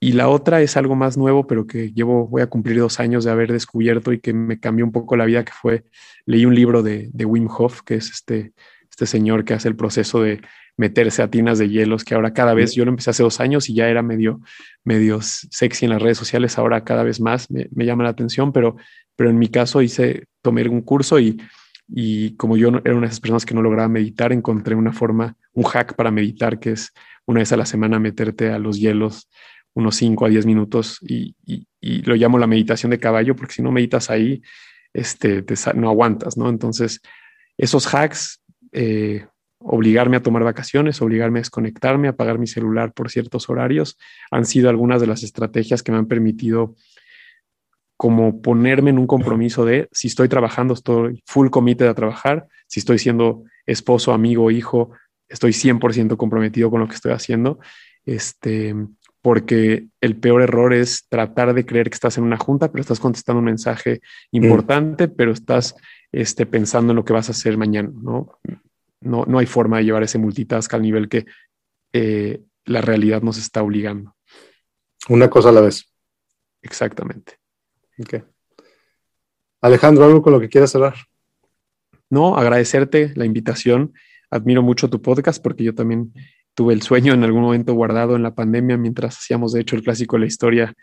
Y la otra es algo más nuevo, pero que llevo, voy a cumplir dos años de haber descubierto y que me cambió un poco la vida, que fue, leí un libro de, de Wim Hof, que es este, este señor que hace el proceso de meterse a tinas de hielos, que ahora cada vez, yo lo empecé hace dos años y ya era medio, medio sexy en las redes sociales, ahora cada vez más me, me llama la atención, pero, pero en mi caso hice, tomé un curso y y como yo era una de esas personas que no lograba meditar, encontré una forma, un hack para meditar, que es una vez a la semana meterte a los hielos unos 5 a 10 minutos y, lo llamo la meditación de caballo, porque si no meditas ahí, este, no aguantas, ¿no? Entonces, esos hacks, eh, obligarme a tomar vacaciones, obligarme a desconectarme, a apagar mi celular por ciertos horarios, han sido algunas de las estrategias que me han permitido como ponerme en un compromiso de si estoy trabajando, estoy full committed a trabajar, si estoy siendo esposo, amigo, hijo, estoy 100% comprometido con lo que estoy haciendo, este, porque el peor error es tratar de creer que estás en una junta, pero estás contestando un mensaje importante, pero estás este, pensando en lo que vas a hacer mañana, ¿no? No, no hay forma de llevar ese multitask al nivel que eh, la realidad nos está obligando. Una cosa a la vez. Exactamente. Alejandro, ¿algo con lo que quieras cerrar? No, agradecerte la invitación. Admiro mucho tu podcast porque yo también tuve el sueño en algún momento guardado en la pandemia mientras hacíamos, de hecho, el clásico de la historia,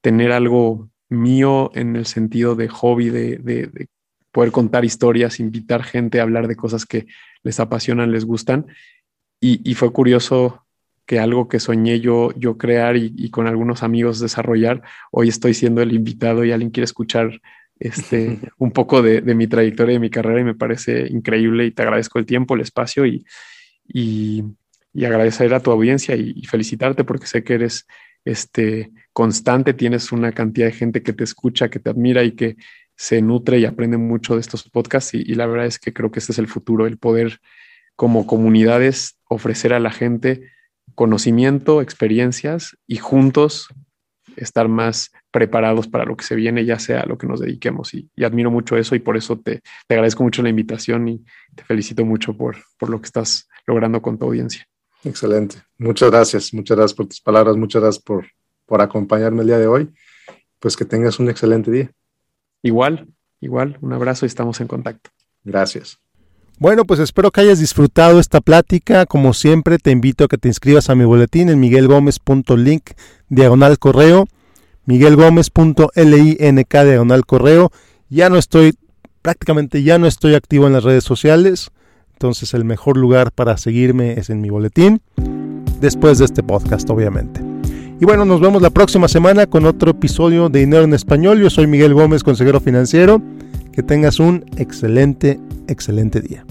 tener algo mío en el sentido de hobby, de, poder contar historias, invitar gente a hablar de cosas que les apasionan, les gustan. Y, y fue curioso que algo que soñé yo, yo crear y, con algunos amigos desarrollar, hoy estoy siendo el invitado y alguien quiere escuchar este, un poco de, mi trayectoria, de mi carrera y me parece increíble y te agradezco el tiempo, el espacio y, y, agradecer a tu audiencia y, felicitarte porque sé que eres este, constante, tienes una cantidad de gente que te escucha, que te admira y que se nutre y aprende mucho de estos podcasts y, y la verdad es que creo que este es el futuro, el poder como comunidades ofrecer a la gente conocimiento, experiencias y juntos estar más preparados para lo que se viene, ya sea lo que nos dediquemos. Y, admiro mucho eso y por eso te, agradezco mucho la invitación y te felicito mucho por, por lo que estás logrando con tu audiencia. Excelente. Muchas gracias. Muchas gracias por tus palabras. Muchas gracias por, por acompañarme el día de hoy. Pues que tengas un excelente día. Igual, igual. Un abrazo y estamos en contacto. Gracias. Bueno, pues espero que hayas disfrutado esta plática. Como siempre, te invito a que te inscribas a mi boletín en miguelgomez.link diagonal correo, miguelgomez.link diagonal correo. Ya no estoy, prácticamente ya no estoy activo en las redes sociales, entonces el mejor lugar para seguirme es en mi boletín, después de este podcast, obviamente. Y bueno, nos vemos la próxima semana con otro episodio de Dinero en Español. Yo soy Miguel Gómez, consejero financiero. Que tengas un excelente, excelente día.